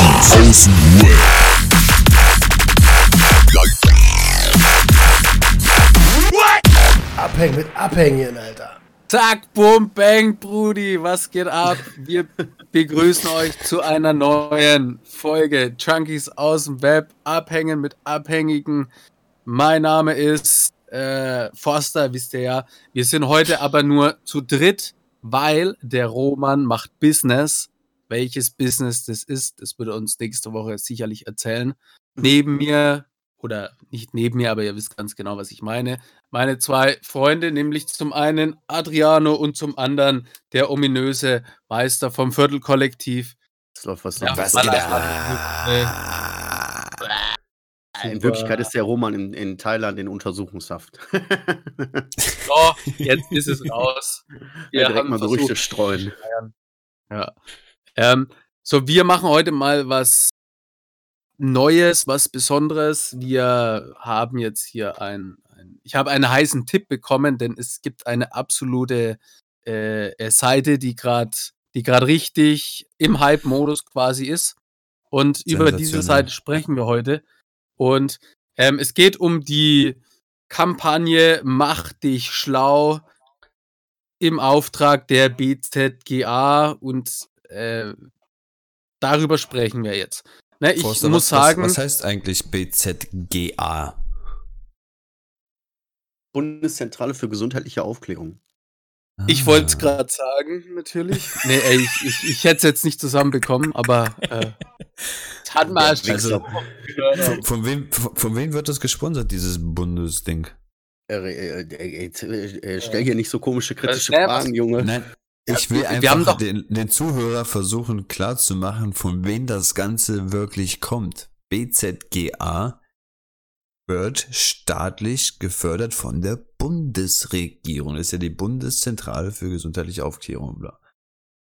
Außenweb. Abhängen mit Abhängen, Alter. Zack, bum, bang, Brudi, was geht ab? Wir begrüßen euch zu einer neuen Folge Junkies aus dem Web, Abhängen mit Abhängigen. Mein Name ist äh, Forster, wisst ihr ja. Wir sind heute aber nur zu dritt, weil der Roman macht Business. Welches Business das ist, das wird er uns nächste Woche sicherlich erzählen. Neben mir, oder nicht neben mir, aber ihr wisst ganz genau, was ich meine, meine zwei Freunde, nämlich zum einen Adriano und zum anderen der ominöse Meister vom Viertelkollektiv. Das läuft was Ja, was geht ab? In Wirklichkeit ist der Roman in, in Thailand in Untersuchungshaft. So, jetzt ist es raus. ja, direkt mal Gerüchte streuen. Ja. Ähm, so, wir machen heute mal was Neues, was Besonderes. Wir haben jetzt hier ein, ein ich habe einen heißen Tipp bekommen, denn es gibt eine absolute äh, äh, Seite, die gerade die gerade richtig im Hype-Modus quasi ist. Und über diese. Seite sprechen wir heute. Und ähm, es geht um die Kampagne Mach dich schlau im Auftrag der BZGA und äh, darüber sprechen wir jetzt. Ne, ich Forster, muss was, sagen, Was, heißt eigentlich BZGA? Bundeszentrale für gesundheitliche Aufklärung. ich wollte es Ah. gerade sagen, natürlich. Nee, ey, ich, ich, ich hätte es jetzt nicht zusammenbekommen, aber äh, hat mal Der Also, von, von, wem, von, von wem wird das gesponsert, dieses Bundesding? Äh, äh, äh, äh, äh, stell hier nicht so komische kritische Äh, Fragen, Junge. Nein, ich will wir einfach haben doch- den, den Zuhörer versuchen klarzumachen, von wem das Ganze wirklich kommt. BZGA wird staatlich gefördert von der Bundesregierung. Das ist ja die Bundeszentrale für gesundheitliche Aufklärung. Bla.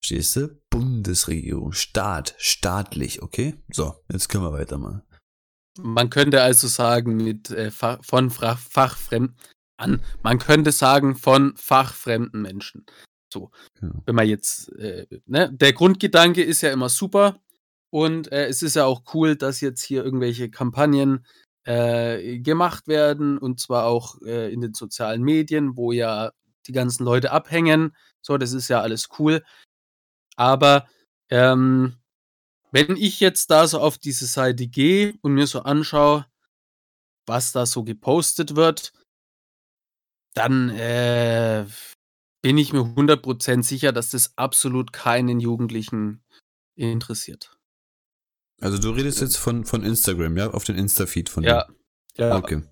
Verstehst du? Bundesregierung, Staat, staatlich, okay? So, jetzt können wir weitermachen. Man könnte also sagen, mit äh, von Fach, fachfremden an, man könnte sagen, von fachfremden Menschen. So, Ja. wenn man jetzt, äh, ne, der Grundgedanke ist ja immer super und äh, es ist ja auch cool, dass jetzt hier irgendwelche Kampagnen äh, gemacht werden und zwar auch äh, in den sozialen Medien, wo ja die ganzen Leute abhängen. So, das ist ja alles cool. Aber ähm, wenn ich jetzt da so auf diese Seite gehe und mir so anschaue, was da so gepostet wird, dann äh, bin ich mir 100% sicher, dass das absolut keinen Jugendlichen interessiert. Also du redest jetzt von, von Instagram, ja? Auf den Insta-Feed von Ja. dir. ja. Okay.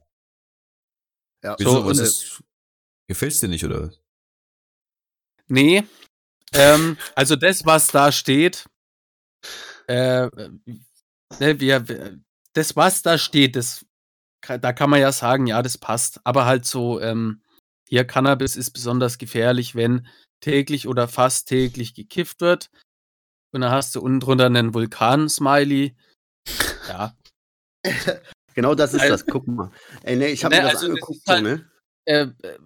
Ja, Wieso, So, ist, gefällt's dir nicht, oder? was? Nee. ähm, also das, was da steht, äh, ne, wir, das, was da steht, das, da kann man ja sagen, ja, das passt. Aber halt so, ähm, hier Cannabis ist besonders gefährlich, wenn täglich oder fast täglich gekifft wird. Und dann hast du unten drunter einen Vulkan-Smiley. Ja. genau das ist Also- das. Guck mal. Ey, nee, ich habe Ne, mir das also angeguckt, halt- so, ne? Äh, äh,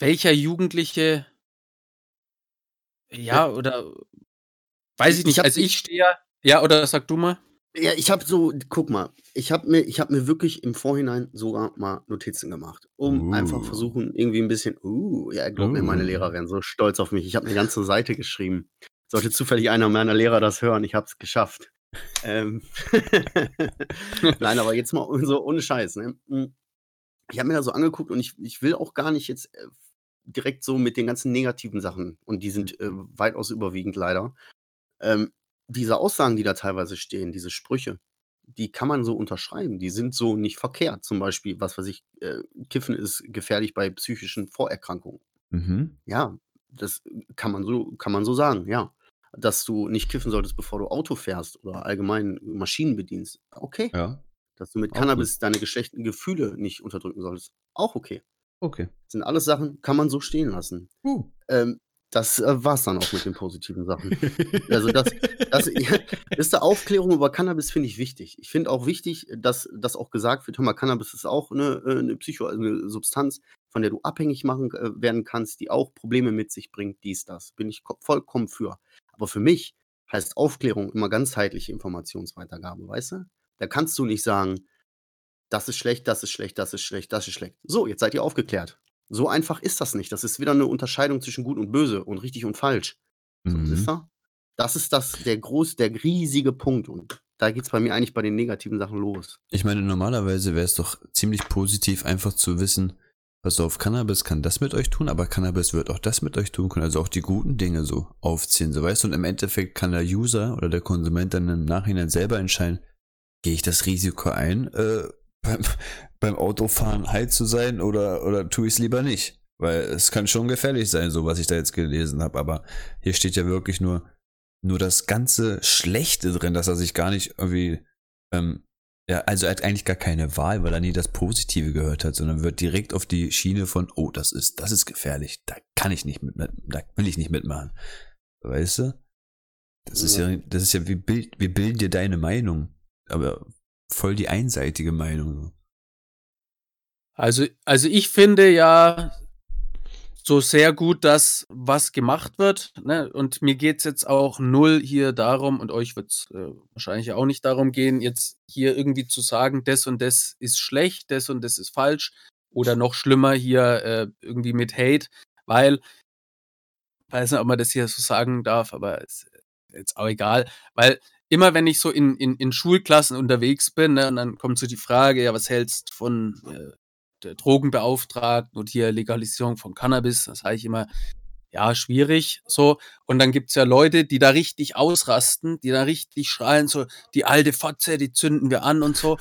welcher Jugendliche, ja, oder weiß ich Ich nicht. hab- also ich stehe ja, ja, oder sag du mal. Ja, ich habe so, guck mal, ich habe mir, ich habe mir wirklich im Vorhinein sogar mal Notizen gemacht, um Uh. einfach versuchen, irgendwie ein bisschen, uh, ja, glaub mir, meine Uh. Lehrer wären so stolz auf mich. Ich habe eine ganze Seite geschrieben. Sollte zufällig einer meiner Lehrer das hören, ich habe es geschafft. ähm. Nein, aber jetzt mal so ohne Scheiß, ne? Mm. Ich habe mir da so angeguckt und ich, ich will auch gar nicht jetzt äh, direkt so mit den ganzen negativen Sachen, und die sind äh, weitaus überwiegend leider, ähm, diese Aussagen, die da teilweise stehen, diese Sprüche, die kann man so unterschreiben. Die sind so nicht verkehrt. Zum Beispiel, was weiß ich, äh, Kiffen ist gefährlich bei psychischen Vorerkrankungen. Mhm. Ja, das kann man so, kann man so sagen, ja. Dass du nicht kiffen solltest, bevor du Auto fährst oder allgemein Maschinen bedienst. Okay. Ja. Dass du mit Auch Cannabis deine geschlechten Gefühle nicht unterdrücken solltest. Auch okay. Okay. Das sind alles Sachen, kann man so stehen lassen. Uh. Ähm, das äh, war's dann auch mit den positiven Sachen. Also das, das ist eine Aufklärung über Cannabis finde ich wichtig. Ich finde auch wichtig, dass das auch gesagt wird, hör mal, Cannabis ist auch eine, äh, eine Psycho, also eine Substanz, von der du abhängig machen äh, werden kannst, die auch Probleme mit sich bringt, dies, das. Bin ich ko- vollkommen für. Aber für mich heißt Aufklärung immer ganzheitliche Informationsweitergabe, weißt du? Da kannst du nicht sagen, das ist schlecht, das ist schlecht, das ist schlecht, das ist schlecht. So, jetzt seid ihr aufgeklärt. So einfach ist das nicht. Das ist wieder eine Unterscheidung zwischen gut und böse und richtig und falsch. So, Mhm. Das ist das, der groß, der riesige Punkt. Und da geht es bei mir eigentlich bei den negativen Sachen los. Ich meine, normalerweise wäre es doch ziemlich positiv, einfach zu wissen, pass auf, Cannabis kann das mit euch tun, aber Cannabis wird auch das mit euch tun können. Also auch die guten Dinge so aufziehen, so weißt du. Und im Endeffekt kann der User oder der Konsument dann im Nachhinein selber entscheiden, gehe ich das Risiko ein, äh, beim, beim Autofahren high zu sein oder, oder tue ich es lieber nicht? Weil es kann schon gefährlich sein, so was ich da jetzt gelesen habe. Aber hier steht ja wirklich nur, nur das ganze Schlechte drin, dass er sich gar nicht irgendwie ähm, ja, also er hat eigentlich gar keine Wahl, weil er nie das Positive gehört hat, sondern wird direkt auf die Schiene von, oh, das ist, das ist gefährlich, da kann ich nicht mit, da will ich nicht mitmachen. Weißt du? Das ist ja, das ist ja, wir, bild, wir bilden dir deine Meinung, aber voll die einseitige Meinung. Also, also ich finde ja so sehr gut, dass was gemacht wird. Ne? Und mir geht's jetzt auch null hier darum, und euch wird's äh, wahrscheinlich auch nicht darum gehen, jetzt hier irgendwie zu sagen, das und das ist schlecht, das und das ist falsch. Oder noch schlimmer hier äh, irgendwie mit Hate, weil, ich weiß nicht, ob man das hier so sagen darf, aber ist jetzt auch egal, weil immer wenn ich so in, in, in Schulklassen unterwegs bin, ne, und dann kommt so die Frage, ja, was hältst von äh, der Drogenbeauftragten und hier Legalisierung von Cannabis, das sage ich immer, ja, schwierig, so. Und dann gibt's ja Leute, die da richtig ausrasten, die da richtig schreien, so, die alte Fotze, die zünden wir an und so.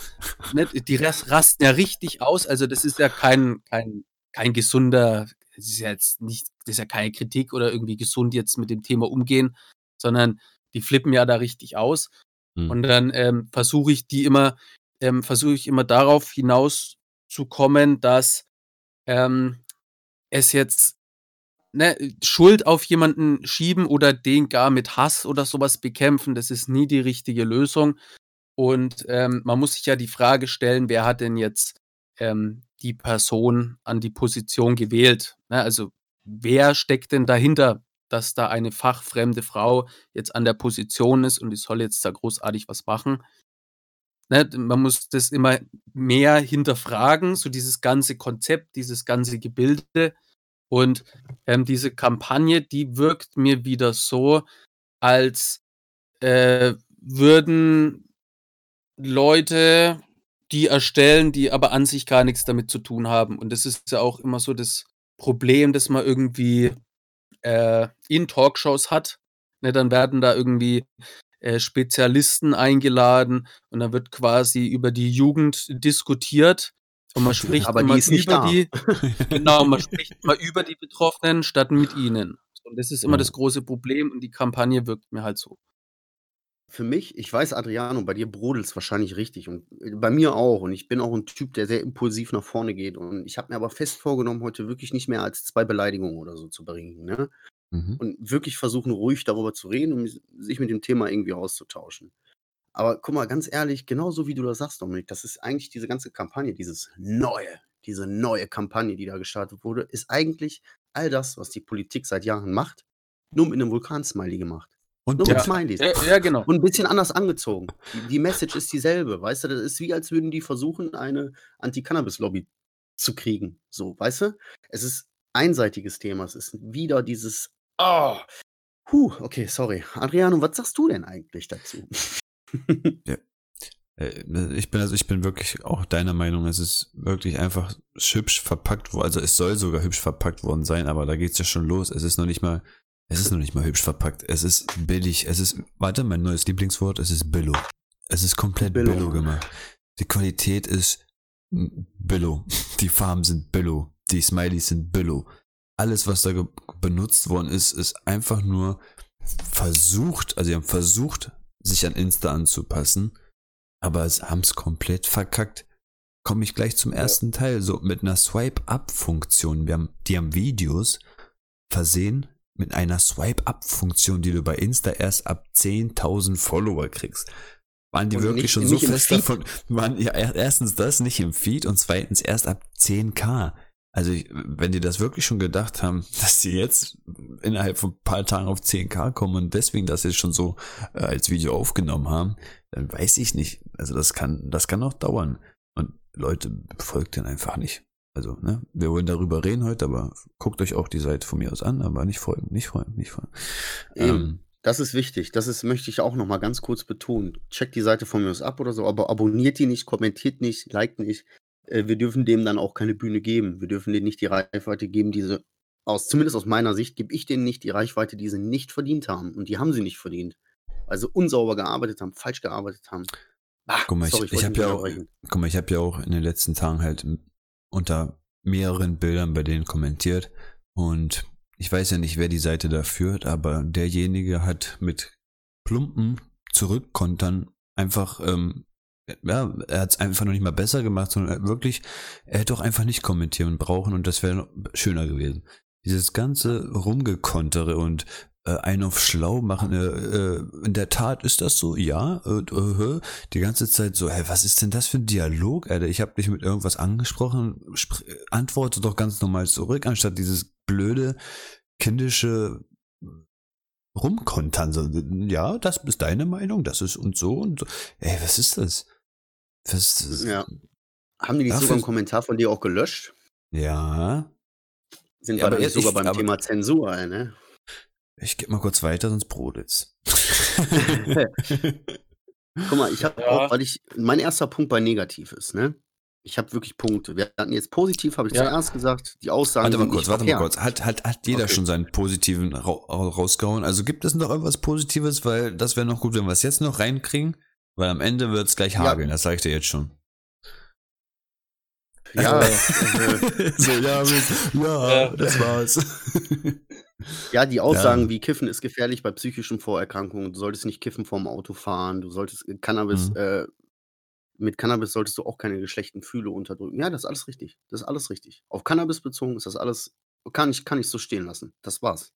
ne? Die ras- rasten ja richtig aus, also das ist ja kein, kein, kein gesunder, das ist ja jetzt nicht, das ist ja keine Kritik oder irgendwie gesund jetzt mit dem Thema umgehen, sondern die flippen ja da richtig aus. Hm. Und dann ähm, versuche ich die immer, ähm, versuche ich immer darauf hinaus zu kommen, dass ähm, es jetzt ne, Schuld auf jemanden schieben oder den gar mit Hass oder sowas bekämpfen, das ist nie die richtige Lösung. Und ähm, man muss sich ja die Frage stellen, wer hat denn jetzt ähm, die Person an die Position gewählt? Ne? Also wer steckt denn dahinter, dass da eine fachfremde Frau jetzt an der Position ist und die soll jetzt da großartig was machen? Ne, man muss das immer mehr hinterfragen, so dieses ganze Konzept, dieses ganze Gebilde. Und ähm, diese Kampagne, die wirkt mir wieder so, als äh, würden Leute die erstellen, die aber an sich gar nichts damit zu tun haben. Und das ist ja auch immer so das Problem, das man irgendwie äh, in Talkshows hat. Ne, dann werden da irgendwie äh, Spezialisten eingeladen und dann wird quasi über die Jugend diskutiert und man spricht Aber die immer nicht über da. die genau, man spricht immer über die Betroffenen statt mit ihnen. Und das ist immer Ja. das große Problem und die Kampagne wirkt mir halt so. Für mich, ich weiß, Adriano, bei dir brodelt's wahrscheinlich richtig und äh, bei mir auch. Und ich bin auch ein Typ, der sehr impulsiv nach vorne geht. Und ich habe mir aber fest vorgenommen, heute wirklich nicht mehr als zwei Beleidigungen oder so zu bringen. Ne? Mhm. Und wirklich versuchen, ruhig darüber zu reden und sich mit dem Thema irgendwie auszutauschen. Aber guck mal, ganz ehrlich, genauso wie du das sagst, Dominik, das ist eigentlich diese ganze Kampagne, dieses neue, diese neue Kampagne, die da gestartet wurde, ist eigentlich all das, was die Politik seit Jahren macht, nur mit einem Vulkansmiley gemacht. Und Nur mit Smileys. Ja, ja genau. Und ein bisschen anders angezogen. Die, Message ist dieselbe, weißt du? Das ist wie, als würden die versuchen, eine Anti-Cannabis-Lobby zu kriegen. So, weißt du? Es ist einseitiges Thema. Es ist wieder dieses. Oh. Puh, okay, sorry. Adriano, was sagst du denn eigentlich dazu? Äh, Ich bin also ich bin wirklich auch deiner Meinung, es ist wirklich einfach hübsch verpackt worden. Also es soll sogar hübsch verpackt worden sein, aber da geht's ja schon los. Es ist noch nicht mal, es ist noch nicht mal hübsch verpackt. Es ist billig. Es ist, warte, mein neues Lieblingswort, es ist Billo. Es ist komplett Billo. Billo, gemacht. Die Qualität ist Billo. Die Farben sind Billo. Die Smileys sind Billo. Alles, was da benutzt worden ist, ist einfach nur versucht, also sie haben versucht, sich an Insta anzupassen aber sie haben es komplett verkackt. Komme ich gleich zum ersten Teil, so mit einer Swipe-Up-Funktion. Wir haben, die haben Videos versehen mit einer Swipe-Up-Funktion, die du bei Insta erst ab 10.000 Follower kriegst. Waren die Und wirklich nicht- schon so fest davon, waren ja er- erstens das nicht im Feed und zweitens erst ab 10k. Also, ich, wenn die das wirklich schon gedacht haben, dass die jetzt innerhalb von ein paar Tagen auf 10k kommen und deswegen das jetzt schon so äh, als Video aufgenommen haben, dann weiß ich nicht. Also, das kann, das kann noch dauern. Und Leute, folgt den einfach nicht. Also, ne, wir wollen darüber reden heute, aber guckt euch auch die Seite von mir aus an, aber nicht folgen, nicht folgen, nicht folgen. Eben. Ähm, das ist wichtig. Das ist, möchte ich auch noch mal ganz kurz betonen. Checkt die Seite von mir aus ab oder so, aber abonniert die nicht, kommentiert nicht, liked nicht. Äh, wir dürfen dem dann auch keine Bühne geben. Wir dürfen denen nicht die Reichweite geben, diese aus, zumindest aus meiner Sicht, gebe ich denen nicht die Reichweite, die sie nicht verdient haben. Und die haben sie nicht verdient. Weil sie unsauber gearbeitet haben, falsch gearbeitet haben. Ah, guck mal, sorry, ich, ich habe ja auch, guck mal, ich habe ja auch in den letzten Tagen halt unter mehreren Bildern bei denen kommentiert und ich weiß ja nicht, wer die Seite da führt, aber derjenige hat mit plumpen Zurückkontern einfach, ähm, ja, er hat es einfach noch nicht mal besser gemacht, sondern wirklich, er hätte doch einfach nicht kommentieren brauchen und das wäre schöner gewesen. Dieses ganze Rumgekontere und äh, einen auf schlau machen. Äh, äh, in der Tat ist das so, ja. Äh, äh, die ganze Zeit so, hey, was ist denn das für ein Dialog, Alter? Ich habe dich mit irgendwas angesprochen, antworte doch ganz normal zurück, anstatt dieses blöde, kindische Rumkontern. So, ja, das ist deine Meinung, das ist und so und so. Ey, was ist das? Was ist das? Ja. Haben die nicht sogar einen Kommentar von dir auch gelöscht? Ja. Sind ja, aber sogar beim Thema Zensur, ne? Ich gebe mal kurz weiter, sonst brodelt's. Guck mal, ich habe ja. auch, weil ich, mein erster Punkt bei negativ ist, ne? Ich habe wirklich Punkte. Wir hatten jetzt positiv, habe ich ja. zuerst gesagt. Die Aussagen. Warte mal kurz, warte mal kurz. Hat, hat, hat jeder okay. schon seinen positiven ra rausgehauen? Also gibt es noch irgendwas Positives? Weil das wäre noch gut, wenn wir es jetzt noch reinkriegen. Weil am Ende wird es gleich hageln, ja. das sage ich dir jetzt schon. Ja, also, so, ja, ja, das war's. Ja, die Aussagen Ja. wie Kiffen ist gefährlich bei psychischen Vorerkrankungen. Du solltest nicht kiffen vorm Autofahren. Du solltest äh, Cannabis, Mhm. äh, mit Cannabis solltest du auch keine geschlechten Gefühle unterdrücken. Ja, das ist alles richtig. Das ist alles richtig. Auf Cannabis bezogen ist das alles, kann ich, kann ich so stehen lassen. Das war's.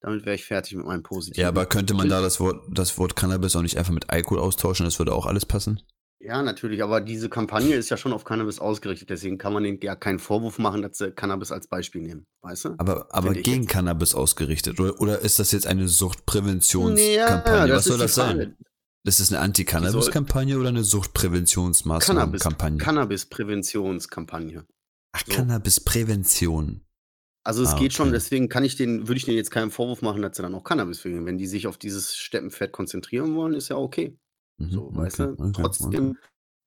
Damit wäre ich fertig mit meinem Ja, aber könnte man da das Wort, das Wort Cannabis auch nicht einfach mit Alkohol austauschen? Das würde auch alles passen? Ja, natürlich, aber diese Kampagne ist ja schon auf Cannabis ausgerichtet, deswegen kann man denen ja keinen Vorwurf machen, dass sie Cannabis als Beispiel nehmen, weißt du? Aber, aber gegen Cannabis ausgerichtet, oder, oder ist das jetzt eine Suchtpräventionskampagne? Ja, Was soll das sein? Das ist eine Anti-Cannabis-Kampagne oder eine Suchtpräventionsmaßnahmenkampagne? Cannabis-Präventionskampagne. Ach, so. Cannabis-Prävention. Also es ah, geht okay. schon, deswegen kann ich den, würde ich denen jetzt keinen Vorwurf machen, dass sie dann auch Cannabis fühlen. Wenn die sich auf dieses Steppenpferd konzentrieren wollen, ist ja okay. Mhm, so, okay, weißt du? Okay, Trotzdem, okay.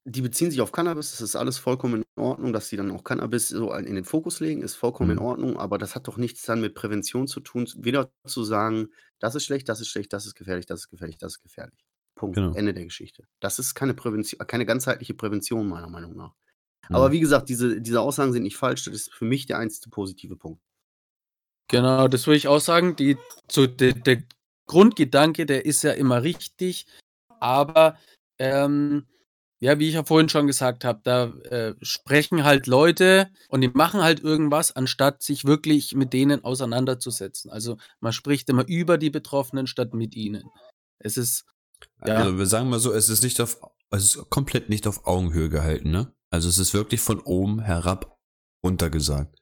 die beziehen sich auf Cannabis, das ist alles vollkommen in Ordnung, dass sie dann auch Cannabis so in den Fokus legen, ist vollkommen mhm. in Ordnung, aber das hat doch nichts dann mit Prävention zu tun, weder zu sagen, das ist schlecht, das ist schlecht, das ist gefährlich, das ist gefährlich, das ist gefährlich. Punkt. Genau. Ende der Geschichte. Das ist keine Prävention, keine ganzheitliche Prävention, meiner Meinung nach. Mhm. Aber wie gesagt, diese, diese Aussagen sind nicht falsch, das ist für mich der einzige positive Punkt. Genau, das würde ich auch sagen. Die, so der, der Grundgedanke, der ist ja immer richtig. Aber ähm, ja, wie ich ja vorhin schon gesagt habe, da äh, sprechen halt Leute und die machen halt irgendwas, anstatt sich wirklich mit denen auseinanderzusetzen. Also man spricht immer über die Betroffenen statt mit ihnen. Es ist. Ja. Also wir sagen mal so, es ist nicht auf, es ist komplett nicht auf Augenhöhe gehalten, ne? Also es ist wirklich von oben herab runtergesagt.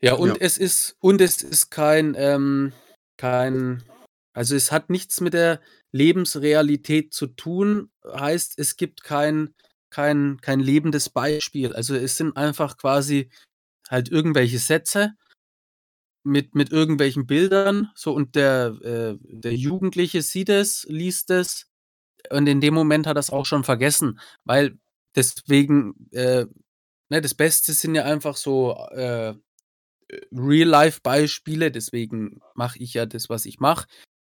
Ja, und ja. es ist, und es ist kein, ähm, kein, also es hat nichts mit der Lebensrealität zu tun, heißt, es gibt kein, kein, kein lebendes Beispiel. Also es sind einfach quasi halt irgendwelche Sätze mit, mit irgendwelchen Bildern, so und der, äh, der Jugendliche sieht es, liest es und in dem Moment hat er es auch schon vergessen, weil deswegen, äh, ne, das Beste sind ja einfach so äh, Real-Life-Beispiele, deswegen mache ich ja das, was ich mache.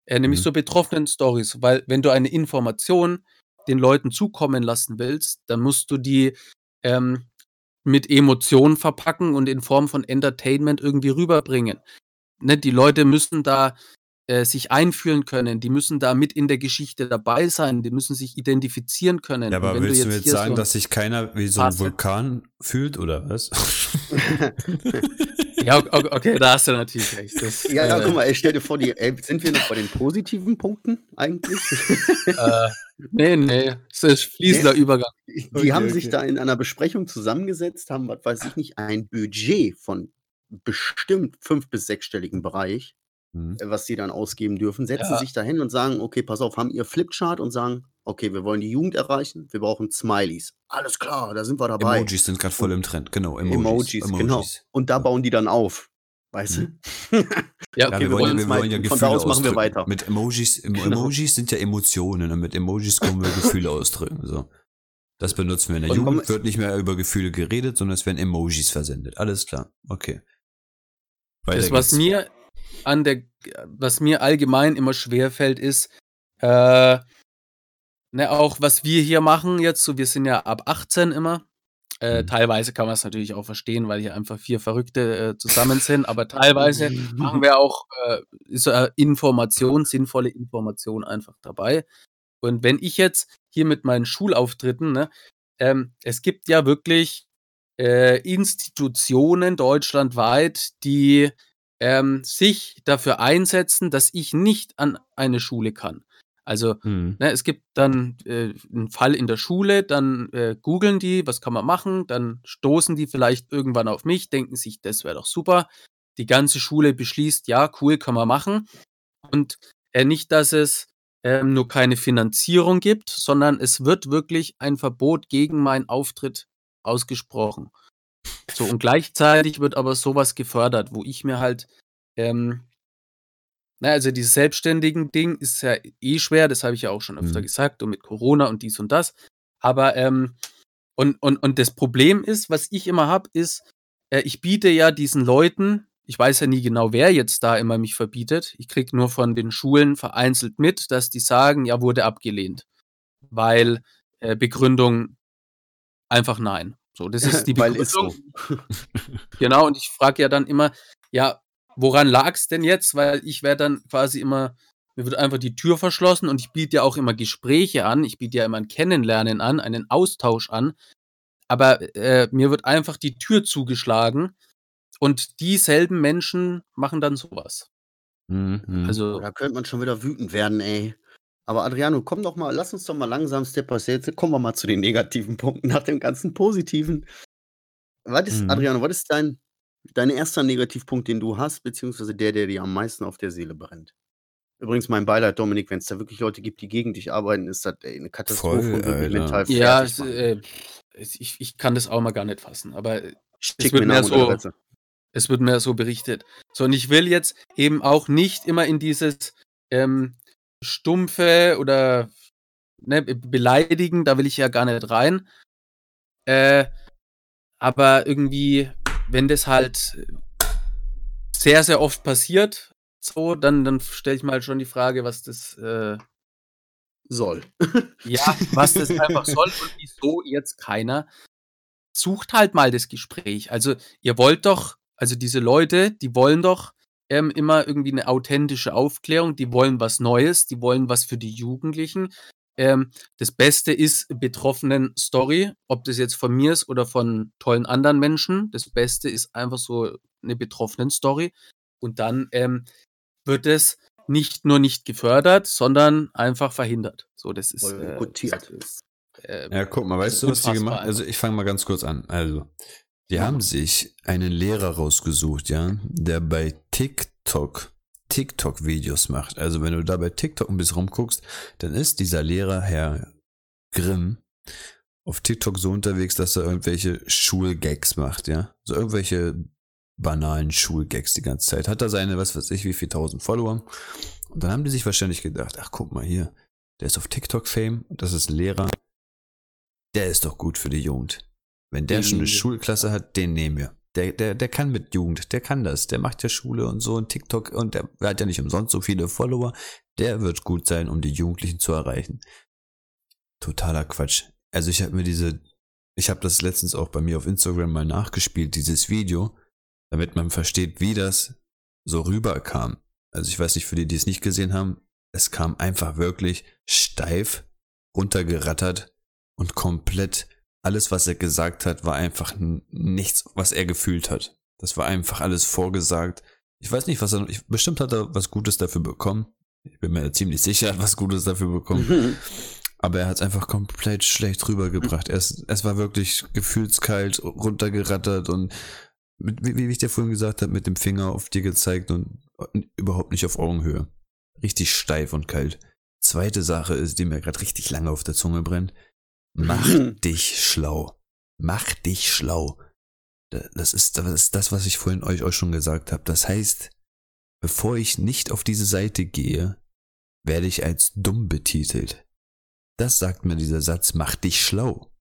Äh, nämlich mhm. so betroffenen Stories, weil wenn du eine Information den Leuten zukommen lassen willst, dann musst du die ähm, mit Emotionen verpacken und in Form von Entertainment irgendwie rüberbringen. Ne, die Leute müssen da äh, sich einfühlen können, die müssen da mit in der Geschichte dabei sein, die müssen sich identifizieren können. Ja, aber willst du jetzt, du jetzt sagen, so dass sich keiner wie so ein Vulkan fühlt oder was? Ja, okay, okay, da hast du natürlich recht. Das, Ja, ja, äh, guck mal, ey, stell dir vor, die, ey, sind wir noch bei den positiven Punkten eigentlich? Äh, nee, nee, es ist fließender Übergang. Die Okay, haben okay. sich da in einer Besprechung zusammengesetzt, haben, was weiß ich nicht, ein Budget von bestimmt fünf- bis sechsstelligen Bereich, Mhm. was sie dann ausgeben dürfen, setzen Ja. sich dahin und sagen, okay, pass auf, haben ihr Flipchart und sagen, okay, wir wollen die Jugend erreichen, wir brauchen Smileys. Alles klar, da sind wir dabei. Emojis sind gerade voll im Trend, genau. Emojis, genau. Und da bauen die dann auf. Weißt Mhm. du? Ja, Okay, Ja, wir wir, wollen wir mal- wollen ja von Gefühle da aus machen wir ausdrücken. weiter. Mit Emojis, Emo Genau. Emojis sind ja Emotionen und mit Emojis können wir Gefühle ausdrücken. So. Das benutzen wir in der Und Jugend, komm- wird nicht mehr über Gefühle geredet, sondern es werden Emojis versendet. Alles klar, okay. Weiter Das, was geht's. mir an der, was mir allgemein immer schwerfällt, ist, äh, ne, auch was wir hier machen jetzt, so wir sind ja ab 18 immer. Äh, Mhm. Teilweise kann man es natürlich auch verstehen, weil hier einfach vier Verrückte äh, zusammen sind, aber teilweise machen wir auch äh, ist äh, Information, sinnvolle Information einfach dabei. Und wenn ich jetzt hier mit meinen Schulauftritten, ne, ähm, es gibt ja wirklich äh, Institutionen deutschlandweit, die ähm, sich dafür einsetzen, dass ich nicht an eine Schule kann. Also Mhm. Ne, es gibt dann äh, einen Fall in der Schule, dann äh, googeln die, was kann man machen, dann stoßen die vielleicht irgendwann auf mich, denken sich, das wäre doch super. Die ganze Schule beschließt, ja, cool, kann man machen. Und äh, nicht, dass es ähm, nur keine Finanzierung gibt, sondern es wird wirklich ein Verbot gegen meinen Auftritt ausgesprochen. So, und gleichzeitig wird aber sowas gefördert, wo ich mir halt ähm, na, also dieses selbstständigen Ding ist ja eh schwer, das habe ich ja auch schon öfter Mhm. gesagt, und mit Corona und dies und das. Aber, ähm, und, und, und das Problem ist, was ich immer habe, ist, äh, ich biete ja diesen Leuten, ich weiß ja nie genau, wer jetzt da immer mich verbietet. Ich kriege nur von den Schulen vereinzelt mit, dass die sagen, ja, wurde abgelehnt. Weil äh, Begründung einfach nein. So, das ist die Begründung. so. Genau, und ich frage ja dann immer, ja, woran lag es denn jetzt? Weil ich werde dann quasi immer, mir wird einfach die Tür verschlossen und ich biete ja auch immer Gespräche an, ich biete ja immer ein Kennenlernen an, einen Austausch an, aber äh, mir wird einfach die Tür zugeschlagen und dieselben Menschen machen dann sowas. Mhm. Also, Da könnte man schon wieder wütend werden, ey. Aber Adriano, komm doch mal, lass uns doch mal langsam Step by Step. Kommen wir mal zu den negativen Punkten nach dem ganzen Positiven. Was ist, Mhm. Adriano, was ist dein, dein erster Negativpunkt, den du hast, beziehungsweise der, der dir am meisten auf der Seele brennt? Übrigens, mein Beileid, Dominik, wenn es da wirklich Leute gibt, die gegen dich arbeiten, ist das ey, eine Katastrophe Voll, und mental ja, es, machen. äh, es, ich, ich kann das auch mal gar nicht fassen, aber Schick wird mir mehr so- es wird mir so berichtet. So, und ich will jetzt eben auch nicht immer in dieses ähm, stumpfe oder ne, be- beleidigen, da will ich ja gar nicht rein. Äh, aber irgendwie, wenn das halt sehr, sehr oft passiert, so, dann, dann stelle ich mal halt schon die Frage, was das, äh, Soll. ja, was das einfach soll und wieso jetzt keiner sucht halt mal das Gespräch. Also ihr wollt doch, also diese Leute, die wollen doch ähm, immer irgendwie eine authentische Aufklärung, die wollen was Neues, die wollen was für die Jugendlichen. Ähm, das Beste ist betroffenen Story, ob das jetzt von mir ist oder von tollen anderen Menschen. Das Beste ist einfach so eine betroffenen Story. Und dann ähm, wird es nicht nur nicht gefördert, sondern einfach verhindert. So, das ist äh, gutiert. ist, äh, Ja, guck mal, weißt du, was die gemacht Also, ich fange mal ganz kurz an. Also, die haben sich einen Lehrer rausgesucht, ja, der bei TikTok TikTok-Videos macht. Also, wenn du da bei TikTok ein bisschen rumguckst, dann ist dieser Lehrer, Herr Grimm, auf TikTok so unterwegs, dass er irgendwelche Schulgags macht, ja. So irgendwelche banalen Schulgags die ganze Zeit. Hat er seine, was weiß ich, wie viel tausend Follower. Und dann haben die sich wahrscheinlich gedacht, ach guck mal hier, der ist auf TikTok-Fame und das ist ein Lehrer. Der ist doch gut für die Jugend. Wenn der Den schon eine. Schulklasse hat, den nehmen wir. Der, der, der kann mit Jugend, der kann das. Der macht ja Schule und so und TikTok und der hat ja nicht umsonst so viele Follower. Der wird gut sein, um die Jugendlichen zu erreichen. Totaler Quatsch. Also ich habe mir diese, ich habe das letztens auch bei mir auf Instagram mal nachgespielt, dieses Video, damit man versteht, wie das so rüberkam. Also ich weiß nicht, für die, die es nicht gesehen haben, es kam einfach wirklich steif runtergerattert und komplett alles, was er gesagt hat, war einfach nichts, was er gefühlt hat. Das war einfach alles vorgesagt. Ich weiß nicht, was er, ich, bestimmt hat er was Gutes dafür bekommen. Ich bin mir ziemlich sicher, er hat was Gutes dafür bekommen. Aber er hat es einfach komplett schlecht rübergebracht. Es, es war wirklich gefühlskalt, runtergerattert und mit, wie, wie ich dir vorhin gesagt habe, mit dem Finger auf dir gezeigt und, und überhaupt nicht auf Augenhöhe. Richtig steif und kalt. Zweite Sache ist, die mir gerade richtig lange auf der Zunge brennt. Mach dich schlau. Mach dich schlau. Das ist, das ist das, was ich vorhin euch auch schon gesagt habe. Das heißt, bevor ich nicht auf diese Seite gehe, werde ich als dumm betitelt. Das sagt mir dieser Satz, mach dich schlau.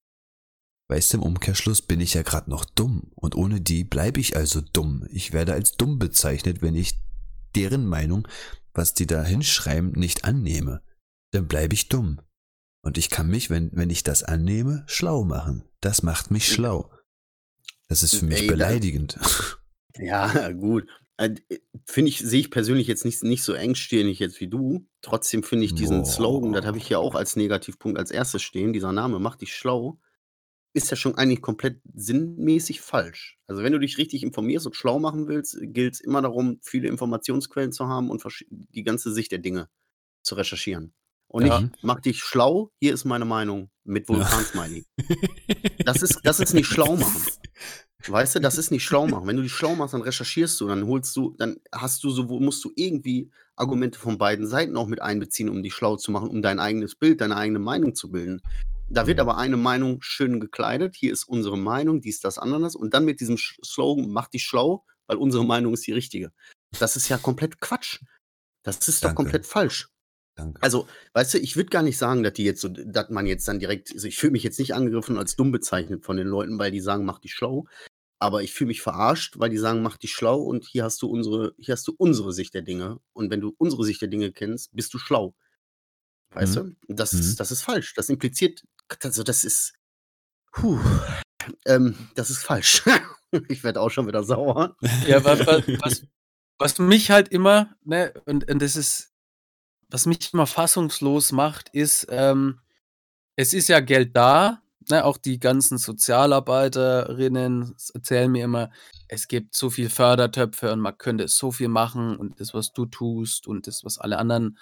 Weißt du, im Umkehrschluss bin ich ja gerade noch dumm und ohne die bleibe ich also dumm. Ich werde als dumm bezeichnet, wenn ich deren Meinung, was die da hinschreiben, nicht annehme. Dann bleibe ich dumm. Und ich kann mich, wenn, wenn ich das annehme, schlau machen. Das macht mich schlau. Das ist für mich Ey, beleidigend. Ja, gut. Äh, finde ich, sehe ich persönlich jetzt nicht, nicht so engstirnig jetzt wie du. Trotzdem finde ich diesen Boah. Slogan, das habe ich ja auch als Negativpunkt als erstes stehen, dieser Name, mach dich schlau, ist ja schon eigentlich komplett sinnmäßig falsch. Also wenn du dich richtig informierst und schlau machen willst, gilt es immer darum, viele Informationsquellen zu haben und die ganze Sicht der Dinge zu recherchieren. Und Ja. nicht, mach dich schlau, hier ist meine Meinung mit Vulkansmiley. Das ist, das ist nicht schlau machen. Weißt du, das ist nicht schlau machen. Wenn du dich schlau machst, dann recherchierst du, dann holst du, dann hast du so, musst du irgendwie Argumente von beiden Seiten auch mit einbeziehen, um dich schlau zu machen, um dein eigenes Bild, deine eigene Meinung zu bilden. Da wird aber eine Meinung schön gekleidet. Hier ist unsere Meinung, dies, das, anderes. Und dann mit diesem Slogan, mach dich schlau, weil unsere Meinung ist die richtige. Das ist ja komplett Quatsch. Das ist doch Danke. komplett falsch. Danke. Also, weißt du, ich würde gar nicht sagen, dass die jetzt so, dass man jetzt dann direkt, also ich fühle mich jetzt nicht angegriffen als dumm bezeichnet von den Leuten, weil die sagen, mach dich schlau. Aber ich fühle mich verarscht, weil die sagen, mach dich schlau und hier hast du unsere, hier hast du unsere Sicht der Dinge. Und wenn du unsere Sicht der Dinge kennst, bist du schlau. Weißt Mhm. du? Und Das, Mhm. ist, das ist falsch. Das impliziert, also das ist, puh, ähm, das ist falsch. ich werde auch schon wieder sauer. Ja, was, was, was, was mich halt immer, ne, und, und das ist, was mich immer fassungslos macht, ist, ähm, es ist ja Geld da, ne, auch die ganzen Sozialarbeiterinnen erzählen mir immer, es gibt so viel Fördertöpfe und man könnte so viel machen und das, was du tust und das, was alle anderen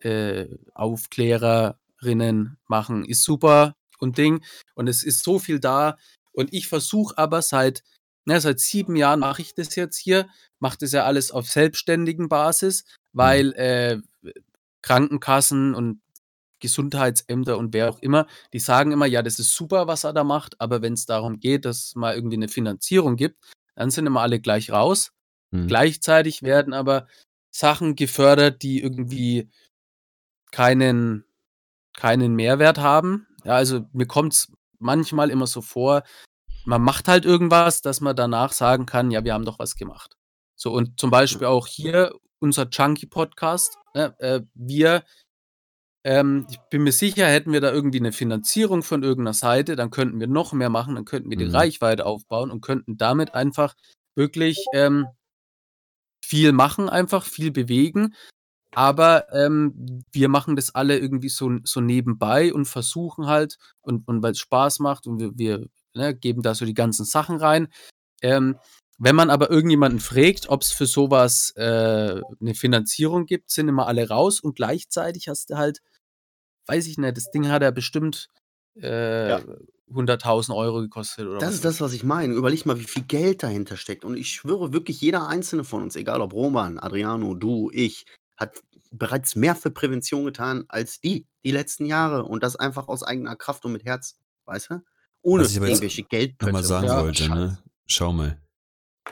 äh, Aufklärerinnen machen, ist super und Ding. Und es ist so viel da. Und ich versuche aber seit, ne, seit sieben Jahren mache ich das jetzt hier, mache das ja alles auf selbstständigen Basis, weil äh, Krankenkassen und Gesundheitsämter und wer auch immer, die sagen immer, ja, das ist super, was er da macht, aber wenn es darum geht, dass es mal irgendwie eine Finanzierung gibt, dann sind immer alle gleich raus. Hm. Gleichzeitig werden aber Sachen gefördert, die irgendwie keinen, keinen Mehrwert haben. Ja, also mir kommt es manchmal immer so vor, man macht halt irgendwas, dass man danach sagen kann, ja, wir haben doch was gemacht. So, und zum Beispiel auch hier unser Chunky-Podcast. Ne, äh, wir, ähm, ich bin mir sicher, hätten wir da irgendwie eine Finanzierung von irgendeiner Seite, dann könnten wir noch mehr machen, dann könnten wir die Mhm. Reichweite aufbauen und könnten damit einfach wirklich ähm, viel machen, einfach viel bewegen. Aber ähm, wir machen das alle irgendwie so, so nebenbei und versuchen halt, und, und weil es Spaß macht und wir, wir ne, geben da so die ganzen Sachen rein. Ähm, wenn man aber irgendjemanden fragt, ob es für sowas äh, eine Finanzierung gibt, sind immer alle raus und gleichzeitig hast du halt, weiß ich nicht, das Ding hat ja bestimmt äh, Ja. 100.000 Euro gekostet oder Das was ist das, was ich meine. Überleg mal, wie viel Geld dahinter steckt. Und ich schwöre wirklich, jeder einzelne von uns, egal ob Roman, Adriano, du, ich, hat bereits mehr für Prävention getan als die, die letzten Jahre. Und das einfach aus eigener Kraft und mit Herz, weißt du? Ohne irgendwelche Geldpötte. nochmal sagen Ja, wollte, ne? Schau mal.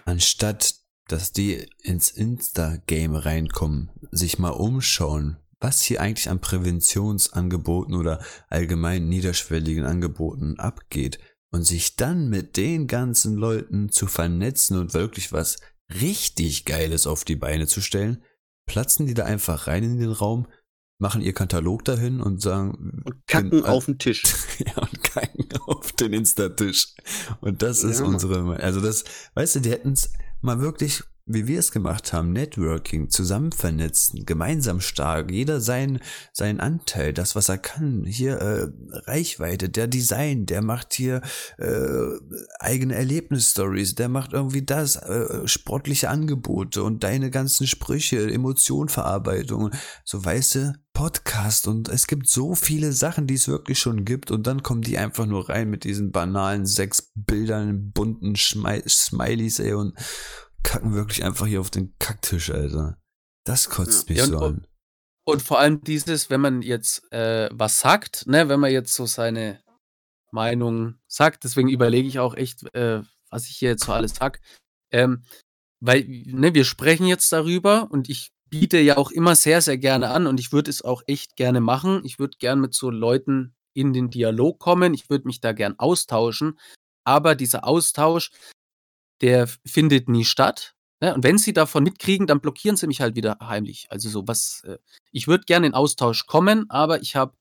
Anstatt, dass die ins Insta-Game reinkommen, sich mal umschauen, was hier eigentlich an Präventionsangeboten oder allgemein niederschwelligen Angeboten abgeht und sich dann mit den ganzen Leuten zu vernetzen und wirklich was richtig Geiles auf die Beine zu stellen, platzen die da einfach rein in den Raum, machen ihr Katalog dahin und sagen, Und kacken auf den Tisch. ja, keinen auf den Insta-Tisch. Und das ist Ja, unsere, also das, weißt du, die hätten es mal wirklich wie wir es gemacht haben, Networking, zusammen vernetzen, gemeinsam stark, jeder sein, seinen Anteil, das, was er kann, hier äh, Reichweite, der Design, der macht hier äh, eigene Erlebnisstories, der macht irgendwie das, äh, sportliche Angebote und deine ganzen Sprüche, Emotionverarbeitung, so weißt du, Podcast und es gibt so viele Sachen, die es wirklich schon gibt und dann kommen die einfach nur rein mit diesen banalen sechs Bildern, bunten Schmei Smileys, ey, und kacken wirklich einfach hier auf den Kacktisch, Alter. Das kotzt mich Ja, so und- an. Und vor allem dieses, wenn man jetzt äh, was sagt, ne, wenn man jetzt so seine Meinung sagt, deswegen überlege ich auch echt, äh, was ich hier jetzt so alles sag. Ähm, weil, ne, wir sprechen jetzt darüber und ich biete ja auch immer sehr, sehr gerne an und ich würde es auch echt gerne machen. Ich würde gern mit so Leuten in den Dialog kommen. Ich würde mich da gern austauschen. Aber dieser Austausch, der findet nie statt. Ne? Und wenn sie davon mitkriegen, dann blockieren sie mich halt wieder heimlich. Also so was, äh, ich würde gerne in Austausch kommen, aber ich habe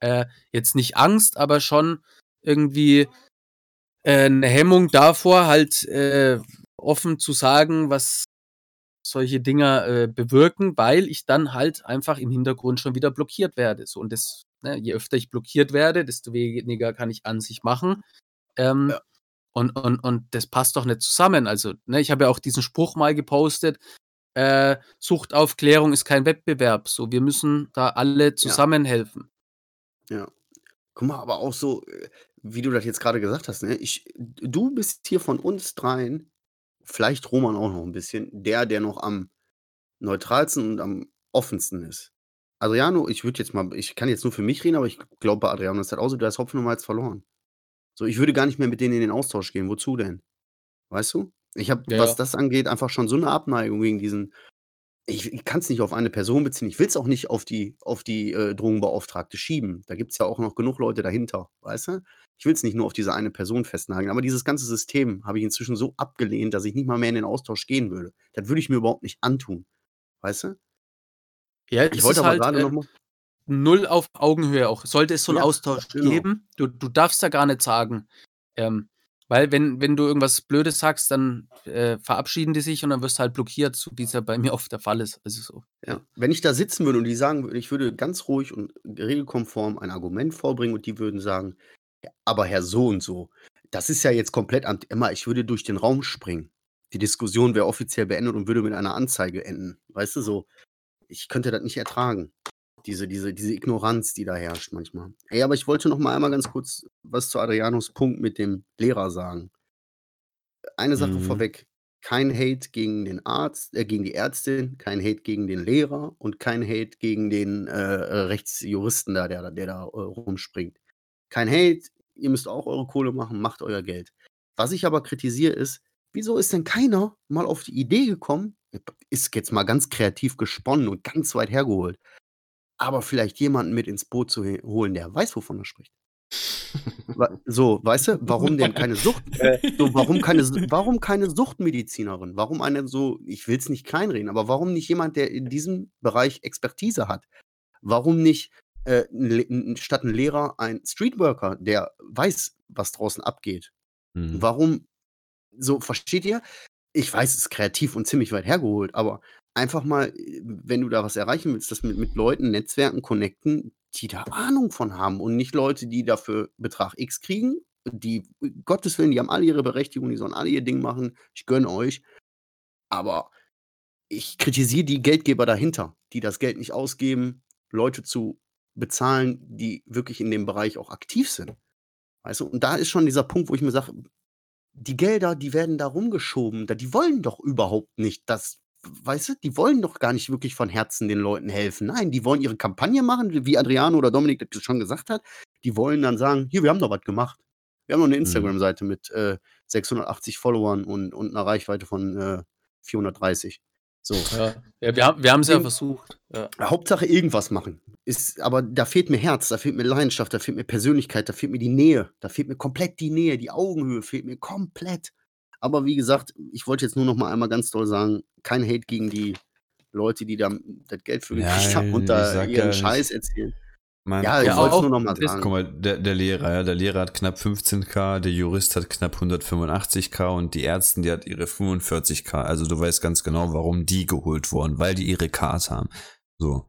äh, jetzt nicht Angst, aber schon irgendwie äh, eine Hemmung davor, halt äh, offen zu sagen, was solche Dinger äh, bewirken, weil ich dann halt einfach im Hintergrund schon wieder blockiert werde. So und das, ne, je öfter ich blockiert werde, desto weniger kann ich an sich machen. Ähm, Ja. Und, und, und das passt doch nicht zusammen. Also, ne, ich habe ja auch diesen Spruch mal gepostet. Äh, Suchtaufklärung ist kein Wettbewerb. So, wir müssen da alle zusammenhelfen. Ja. Guck mal, aber auch so, äh, wie du das jetzt gerade gesagt hast, ne? Ich, du bist hier von uns dreien, vielleicht Roman auch noch ein bisschen, der, der noch am neutralsten und am offensten ist. Adriano, ich würde jetzt mal, ich kann jetzt nur für mich reden, aber ich glaube, bei Adriano ist das auch so, der ist Hopfen und Malz verloren. So, ich würde gar nicht mehr mit denen in den Austausch gehen. Wozu denn? Weißt du? Ich habe, Ja, was ja. das angeht, einfach schon so eine Abneigung gegen diesen. Ich, ich kann es nicht auf eine Person beziehen. Ich will es auch nicht auf die, auf die äh, Drogenbeauftragte schieben. Da gibt es ja auch noch genug Leute dahinter, weißt du? Ich will es nicht nur auf diese eine Person festnageln. Aber dieses ganze System habe ich inzwischen so abgelehnt, dass ich nicht mal mehr in den Austausch gehen würde. Das würde ich mir überhaupt nicht antun. Weißt du? Ja, Ich wollte aber halt gerade äh, noch mal. Null auf Augenhöhe auch. Sollte es so einen Ja, Austausch genau. geben, du, du darfst da gar nicht sagen. Ähm, weil wenn, wenn du irgendwas Blödes sagst, dann äh, verabschieden die sich und dann wirst du halt blockiert, so wie es ja bei mir oft der Fall ist. Also so. Ja. Wenn ich da sitzen würde und die sagen würden, ich würde ganz ruhig und regelkonform ein Argument vorbringen und die würden sagen, aber Herr so und so, das ist ja jetzt komplett anti. Emma, ich würde durch den Raum springen. Die Diskussion wäre offiziell beendet und würde mit einer Anzeige enden. Weißt du so? Ich könnte das nicht ertragen. Diese, diese, diese Ignoranz, die da herrscht manchmal. Ey, aber ich wollte noch mal einmal ganz kurz was zu Adrianos Punkt mit dem Lehrer sagen. Eine Sache Mhm. vorweg. Kein Hate gegen den Arzt, äh, gegen die Ärztin, kein Hate gegen den Lehrer und kein Hate gegen den äh, äh, Rechtsjuristen da, der, der da äh, rumspringt. Kein Hate, ihr müsst auch eure Kohle machen, macht euer Geld. Was ich aber kritisiere ist, wieso ist denn keiner mal auf die Idee gekommen, ist jetzt mal ganz kreativ gesponnen und ganz weit hergeholt, aber vielleicht jemanden mit ins Boot zu holen, der weiß, wovon er spricht. So, weißt du, warum denn keine Sucht, so, warum keine, warum keine Suchtmedizinerin? Warum eine so, ich will es nicht kleinreden, aber warum nicht jemand, der in diesem Bereich Expertise hat? Warum nicht äh, statt ein Lehrer ein Streetworker, der weiß, was draußen abgeht? Mhm. Warum, so, versteht ihr? Ich weiß, es ist kreativ und ziemlich weit hergeholt, aber einfach mal, äh, wenn du da was erreichen willst, das mit, mit Leuten, Netzwerken connecten, die da Ahnung von haben und nicht Leute, die dafür Betrag X kriegen, die, Gottes Willen, die haben alle ihre Berechtigung, die sollen alle ihr Ding machen, ich gönne euch, aber ich kritisiere die Geldgeber dahinter, die das Geld nicht ausgeben, Leute zu bezahlen, die wirklich in dem Bereich auch aktiv sind. Weißt du, und da ist schon dieser Punkt, wo ich mir sage, die Gelder, die werden da rumgeschoben, die wollen doch überhaupt nicht, dass, weißt du, die wollen doch gar nicht wirklich von Herzen den Leuten helfen. Nein, die wollen ihre Kampagne machen, wie Adriano oder Dominik das schon gesagt hat. Die wollen dann sagen, hier, wir haben doch was gemacht. Wir haben noch eine Mhm. Instagram-Seite mit äh, 680 Followern und, und einer Reichweite von äh, 430. So. Ja, ja wir haben wir es ja versucht. Ja. Hauptsache irgendwas machen. Ist, aber da fehlt mir Herz, da fehlt mir Leidenschaft, da fehlt mir Persönlichkeit, da fehlt mir die Nähe, da fehlt mir komplett die Nähe, die Augenhöhe fehlt mir komplett. Aber wie gesagt, ich wollte jetzt nur noch mal einmal ganz doll sagen, kein Hate gegen die Leute, die da das Geld für gekriegt haben und da ihren ja, Scheiß erzählen. Man, Ja, ich Ja, wollte nur nochmal das- sagen. Guck mal, der, der Lehrer, ja, der Lehrer hat knapp 15k, der Jurist hat knapp 185k und die Ärztin, die hat ihre 45k. Also du weißt ganz genau, warum die geholt wurden, weil die ihre Ks haben. So.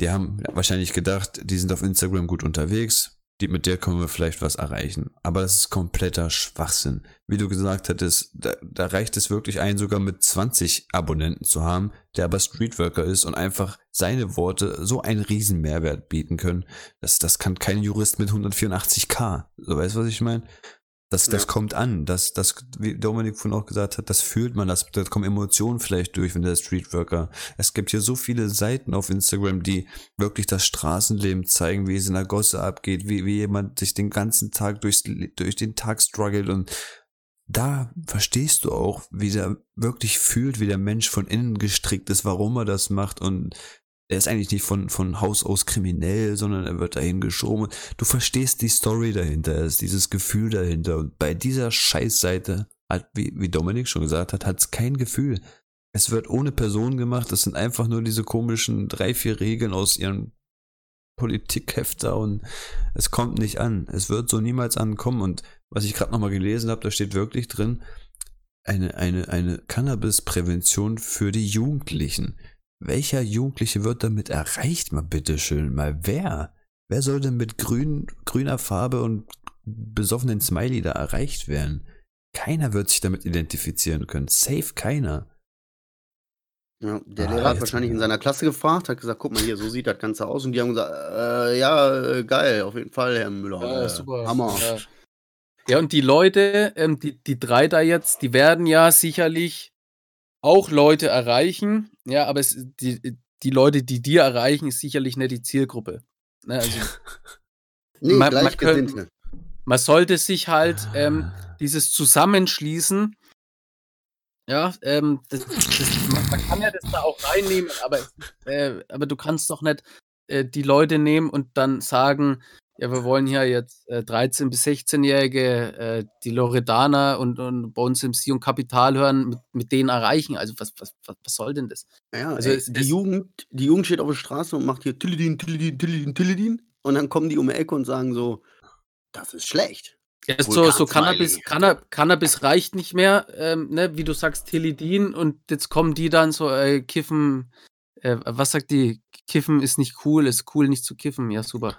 Die haben wahrscheinlich gedacht, die sind auf Instagram gut unterwegs, die, mit der können wir vielleicht was erreichen. Aber das ist kompletter Schwachsinn. Wie du gesagt hattest, da, da reicht es wirklich ein, sogar mit 20 Abonnenten zu haben, der aber Streetworker ist und einfach seine Worte so einen riesen Mehrwert bieten können. Das, das kann kein Jurist mit 184k. So, weißt du, was ich meine? Das, das Ja. kommt an. Das, das, wie Dominik vorhin auch gesagt hat, das fühlt man, das, da kommen Emotionen vielleicht durch, wenn der Streetworker. Es gibt hier so viele Seiten auf Instagram, die wirklich das Straßenleben zeigen, wie es in der Gosse abgeht, wie, wie jemand sich den ganzen Tag durchs, durch den Tag struggelt und da verstehst du auch, wie der wirklich fühlt, wie der Mensch von innen gestrickt ist, warum er das macht und er ist eigentlich nicht von, von Haus aus kriminell, sondern er wird dahin geschoben. Du verstehst die Story dahinter, es ist dieses Gefühl dahinter. Und bei dieser Scheißseite, halt, wie, wie Dominik schon gesagt hat, hat es kein Gefühl. Es wird ohne Person gemacht, es sind einfach nur diese komischen drei, vier Regeln aus ihren Politikhefter und es kommt nicht an. Es wird so niemals ankommen. Und was ich gerade nochmal gelesen habe, da steht wirklich drin, eine, eine, eine Cannabis-Prävention für die Jugendlichen. Welcher Jugendliche wird damit erreicht, mal bitteschön? Mal wer? Wer soll denn mit grün, grüner Farbe und besoffenen Smiley da erreicht werden? Keiner wird sich damit identifizieren können. Safe keiner. Ja, der Ah, Lehrer hat wahrscheinlich in seiner Klasse gefragt, hat gesagt, guck mal hier, so sieht das Ganze aus. Und die haben gesagt, äh, ja, äh, geil, auf jeden Fall, Herr Müller. Ja, äh, super. Hammer. Ja. ja, und die Leute, ähm, die, die drei da jetzt, die werden ja sicherlich auch Leute erreichen. Ja, aber es, die, die Leute, die dir erreichen, ist sicherlich nicht die Zielgruppe. Ne, also Nee, Man- man Gleichgesinnte. man sollte sich halt ähm, dieses Zusammenschließen, ja, ähm, das, das, man, man kann ja das da auch reinnehmen, aber, äh, aber du kannst doch nicht äh, die Leute nehmen und dann sagen, ja, wir wollen hier jetzt äh, 13- bis 16-Jährige, äh, die Loredana und, und Bones MC und Kapital hören, mit, mit denen erreichen. Also was, was, was, was soll denn das? Ja, Also ey, es- die, es- Jugend, die Jugend steht auf der Straße und macht hier Tilidin, Tilidin, Tilidin, Tilidin. Und dann kommen die um die Ecke und sagen so, das ist schlecht. Ja, so, so Cannabis, smiley. Canna Cannabis reicht nicht mehr, ähm, ne, wie du sagst, Teledin und jetzt kommen die dann so, äh, kiffen, äh, was sagt die? Kiffen ist nicht cool, ist cool nicht zu kiffen, ja super.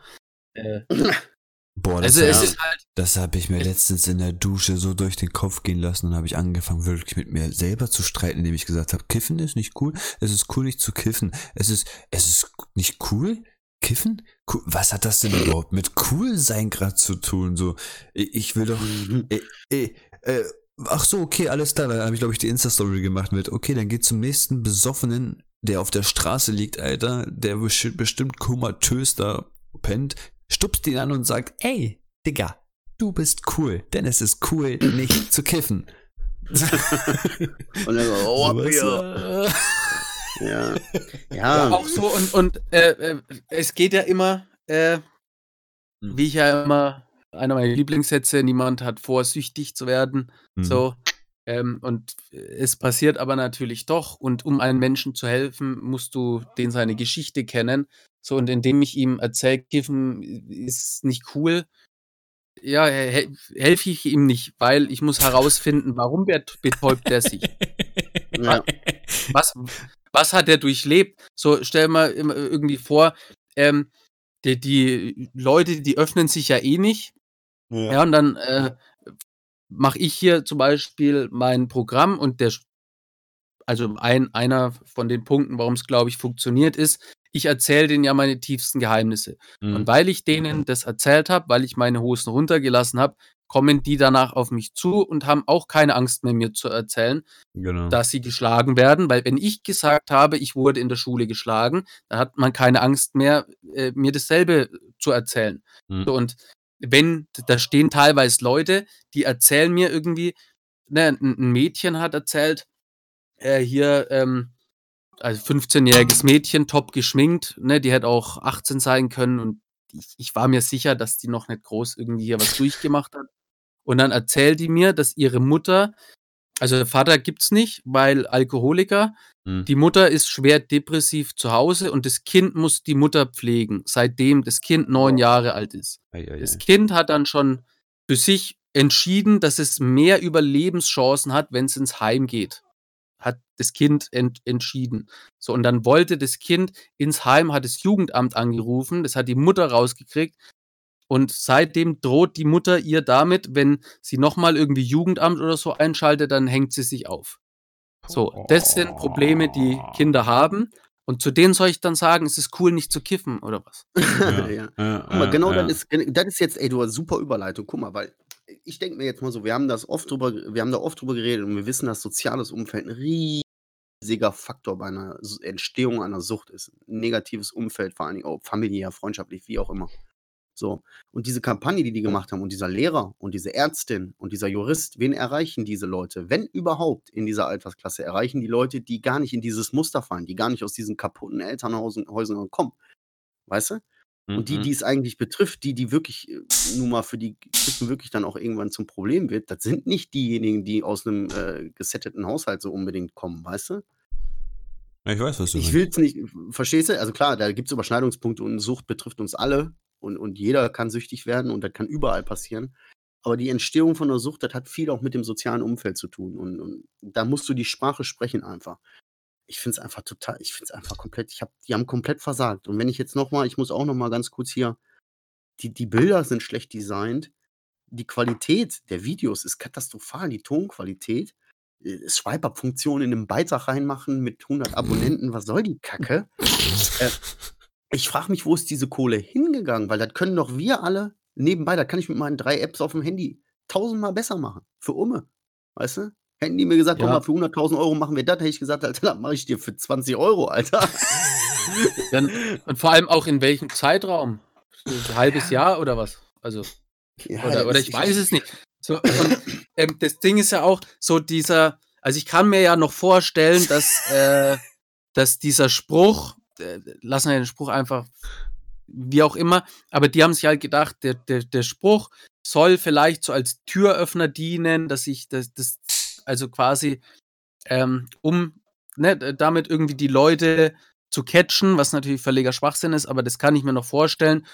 Äh, Boah, das, also ja. halt, das habe ich mir letztens in der Dusche so durch den Kopf gehen lassen und habe ich angefangen, wirklich mit mir selber zu streiten, indem ich gesagt habe, Kiffen ist nicht cool, es ist cool nicht zu kiffen. Es ist, es ist nicht cool? Kiffen? Was hat das denn überhaupt mit cool sein gerade zu tun? So, ich, will doch, äh, äh, äh, ach so, okay, alles klar. Dann habe ich, glaube ich, die Insta-Story gemacht mit, okay, dann geht zum nächsten Besoffenen, der auf der Straße liegt, Alter, der bestimmt komatös da pennt, stupst ihn an und sagt, ey, Digga, du bist cool, denn es ist cool, nicht zu kiffen. Und dann so, oh, ja. du? ja. ja, Ja, auch so und, und äh, äh, es geht ja immer, äh, Hm. wie ich ja immer, einer meiner Lieblingssätze, niemand hat vor, süchtig zu werden. Mhm. So. Ähm, und es passiert aber natürlich doch. Und um einem Menschen zu helfen, musst du den seine Geschichte kennen. So, und indem ich ihm erzähle, Kiffen ist nicht cool, ja, he helfe ich ihm nicht, weil ich muss herausfinden, warum bet- betäubt er sich. ja. Was, was hat er durchlebt? So, stell mal immer irgendwie vor, ähm, die, die Leute, die öffnen sich ja eh nicht. Ja, und dann äh, mache ich hier zum Beispiel mein Programm und der, also ein, einer von den Punkten, warum es, glaube ich, funktioniert, ist, ich erzähle denen ja meine tiefsten Geheimnisse. Mhm. Und weil ich denen das erzählt habe, weil ich meine Hosen runtergelassen habe, kommen die danach auf mich zu und haben auch keine Angst mehr, mir zu erzählen, genau. dass sie geschlagen werden, weil wenn ich gesagt habe, ich wurde in der Schule geschlagen, dann hat man keine Angst mehr, äh, mir dasselbe zu erzählen. Mhm. So, und wenn, da stehen teilweise Leute, die erzählen mir irgendwie, ne, ein, Mädchen hat erzählt, äh, hier, ähm, also 15-jähriges Mädchen, top geschminkt, ne, die hätte auch 18 sein können und ich, ich war mir sicher, dass die noch nicht groß irgendwie hier was durchgemacht hat. Und dann erzählt die mir, dass ihre Mutter Also der Vater gibt's nicht, weil Alkoholiker. Hm. Die Mutter ist schwer depressiv zu Hause und das Kind muss die Mutter pflegen, seitdem das Kind neun Jahre alt ist. Ei, ei, Das ei. Kind hat dann schon für sich entschieden, dass es mehr Überlebenschancen hat, wenn es ins Heim geht. Hat das Kind ent entschieden. So, und dann wollte das Kind ins Heim, hat das Jugendamt angerufen, das hat die Mutter rausgekriegt. Und seitdem droht die Mutter ihr damit, wenn sie nochmal irgendwie Jugendamt oder so einschaltet, dann hängt sie sich auf. So, das sind Probleme, die Kinder haben. Und zu denen soll ich dann sagen, es ist cool, nicht zu kiffen, oder was? ja. ja. Guck mal, genau das ist, das ist jetzt, ey, du hast super Überleitung. Guck mal, weil ich denke mir jetzt mal so, wir haben das oft drüber, wir haben da oft drüber geredet und wir wissen, dass soziales Umfeld ein riesiger Faktor bei einer Entstehung einer Sucht ist. Ein negatives Umfeld, vor allen Dingen auch familiär, freundschaftlich, wie auch immer. So. Und diese Kampagne, die die gemacht haben und dieser Lehrer und diese Ärztin und dieser Jurist, wen erreichen diese Leute? Wenn überhaupt in dieser Altersklasse erreichen die Leute, die gar nicht in dieses Muster fallen, die gar nicht aus diesen kaputten Elternhäusern Häusern kommen. Weißt du? Und die, Mhm. die es eigentlich betrifft, die, die wirklich, äh, nun mal für die Kippen wirklich dann auch irgendwann zum Problem wird, das sind nicht diejenigen, die aus einem äh, gesetteten Haushalt so unbedingt kommen, weißt du? Ja, ich weiß, was du Ich will es nicht, verstehst du? Also klar, da gibt es Überschneidungspunkte und Sucht betrifft uns alle und, und jeder kann süchtig werden und das kann überall passieren. Aber die Entstehung von der Sucht, das hat viel auch mit dem sozialen Umfeld zu tun. Und, und da musst du die Sprache sprechen einfach. Ich finde es einfach total, ich finde es einfach komplett, ich hab, die haben komplett versagt. Und wenn ich jetzt nochmal, ich muss auch nochmal ganz kurz hier, die, die Bilder sind schlecht designt, die Qualität der Videos ist katastrophal, die Tonqualität. Äh, Swipe-Up-Funktion in einem Beitrag reinmachen mit 100 Abonnenten, was soll die Kacke? äh, ich frage mich, wo ist diese Kohle hingegangen? Weil das können doch wir alle nebenbei, das kann ich mit meinen drei Apps auf dem Handy tausendmal besser machen. Für Umme. Weißt du? Hätten die mir gesagt, Ja. komm mal, für 100.000 Euro machen wir das, hätte ich gesagt, Alter, das mache ich dir für 20 Euro, Alter. Dann, und vor allem auch in welchem Zeitraum? Ein halbes Jahr oder was? Also, Ja, oder, oder ist- ich weiß es nicht. So, und, ähm, das Ding ist ja auch so dieser, also ich kann mir ja noch vorstellen, dass, äh, dass dieser Spruch, äh, lassen wir den Spruch einfach, wie auch immer, aber die haben sich halt gedacht, der, der, der Spruch soll vielleicht so als Türöffner dienen, dass ich das, das also quasi, ähm, um ne, damit irgendwie die Leute zu catchen, was natürlich völliger Schwachsinn ist, aber das kann ich mir noch vorstellen.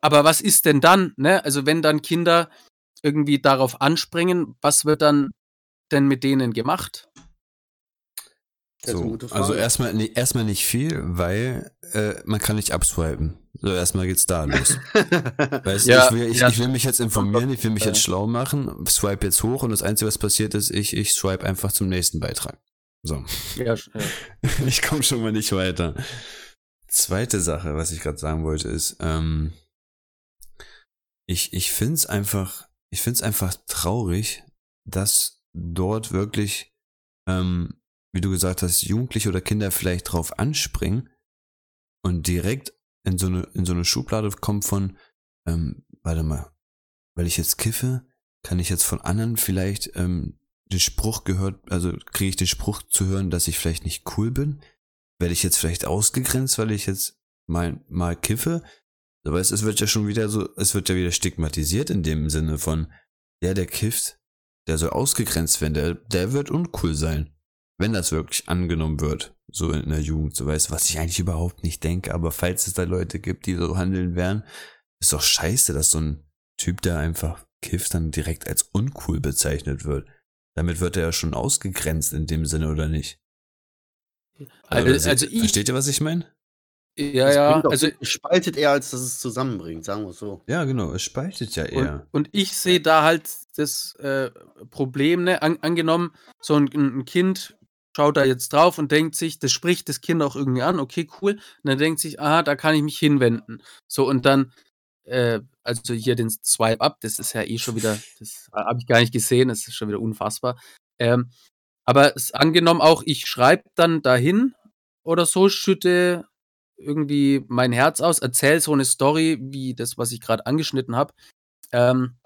Aber was ist denn dann, ne? Also wenn dann Kinder irgendwie darauf anspringen, was wird dann denn mit denen gemacht? So, also erstmal nee, erstmal nicht viel, weil äh, man kann nicht abswipen. So, erstmal geht's da los. Weißt du, Ja, ich, will, ich, ja. ich will mich jetzt informieren, ich will mich jetzt schlau machen, swipe jetzt hoch und das Einzige, was passiert ist, ich, ich swipe einfach zum nächsten Beitrag. So. Ja, ja. Ich komme schon mal nicht weiter. Zweite Sache, was ich gerade sagen wollte, ist, ähm, ich, ich finde es einfach, ich finde es einfach traurig, dass dort wirklich, ähm, wie du gesagt hast, Jugendliche oder Kinder vielleicht drauf anspringen und direkt in so eine, in so eine Schublade kommt von, ähm, warte mal, weil ich jetzt kiffe, kann ich jetzt von anderen vielleicht ähm, den Spruch gehört, also kriege ich den Spruch zu hören, dass ich vielleicht nicht cool bin? Werde ich jetzt vielleicht ausgegrenzt, weil ich jetzt mal, mal kiffe? Aber es, es wird ja schon wieder so, es wird ja wieder stigmatisiert in dem Sinne von, ja, der kifft, der soll ausgegrenzt werden, der, der wird uncool sein. Wenn das wirklich angenommen wird, so in der Jugend, so weißt du, was ich eigentlich überhaupt nicht denke, aber falls es da Leute gibt, die so handeln werden, ist doch scheiße, dass so ein Typ, der einfach kifft, dann direkt als uncool bezeichnet wird. Damit wird er ja schon ausgegrenzt in dem Sinne, oder nicht? Also, Oder se- also ich, Versteht ihr, was ich meine? ja, Das ja, also spaltet eher, als dass es zusammenbringt, sagen wir es so. Ja, genau, es spaltet ja Und, eher. und ich sehe da halt das äh, Problem, ne? An, angenommen, so ein, ein Kind schaut da jetzt drauf und denkt sich, das spricht das Kind auch irgendwie an, okay, cool. Und dann denkt sich, aha, da kann ich mich hinwenden. So, und dann, äh, also hier den Swipe Up, das ist ja eh schon wieder, das habe ich gar nicht gesehen, das ist schon wieder unfassbar. Ähm, aber es, angenommen auch, ich schreibe dann dahin oder so, schütte irgendwie mein Herz aus, erzähl so eine Story, wie das, was ich gerade angeschnitten habe. Ähm,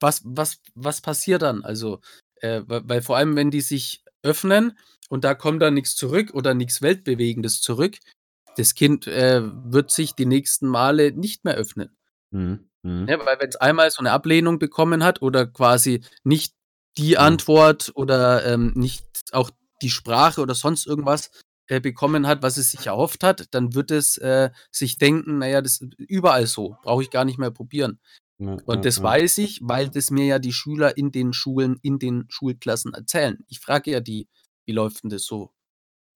was, was, was passiert dann? Also, äh, weil, weil vor allem, wenn die sich öffnen und da kommt dann nichts zurück oder nichts Weltbewegendes zurück, das Kind äh, wird sich die nächsten Male nicht mehr öffnen. Mhm. Mhm. Ne? Weil wenn es einmal so eine Ablehnung bekommen hat oder quasi nicht die Antwort oder ähm, nicht auch die Sprache oder sonst irgendwas äh, bekommen hat, was es sich erhofft hat, dann wird es äh, sich denken, naja, das ist überall so, brauche ich gar nicht mehr probieren. Und das weiß ich, weil das mir ja die Schüler in den Schulen, in den Schulklassen erzählen. Ich frage ja die, wie läuft denn das so?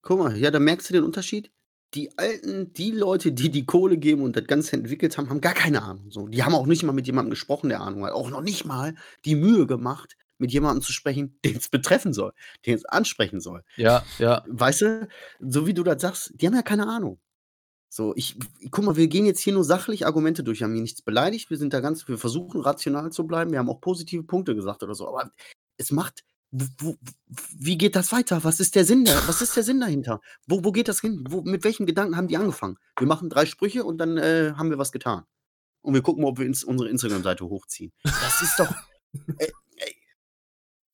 Guck mal, ja, da merkst du den Unterschied. Die alten, die Leute, die die Kohle geben und das Ganze entwickelt haben, haben gar keine Ahnung. So, die haben auch nicht mal mit jemandem gesprochen, der Ahnung hat. Auch noch nicht mal die Mühe gemacht, mit jemandem zu sprechen, den es betreffen soll, den es ansprechen soll. Ja, ja. Weißt du, so wie du das sagst, die haben ja keine Ahnung. So, ich, guck mal, wir gehen jetzt hier nur sachlich Argumente durch. Wir haben hier nichts beleidigt. Wir sind da ganz, wir versuchen rational zu bleiben. Wir haben auch positive Punkte gesagt oder so. Aber es macht, wo, wie geht das weiter? Was ist der Sinn da? Was ist der Sinn dahinter? Wo, wo geht das hin? Wo, mit welchem Gedanken haben die angefangen? Wir machen drei Sprüche und dann äh, haben wir was getan. Und wir gucken, ob wir ins, unsere Instagram-Seite hochziehen. Das ist doch. Äh,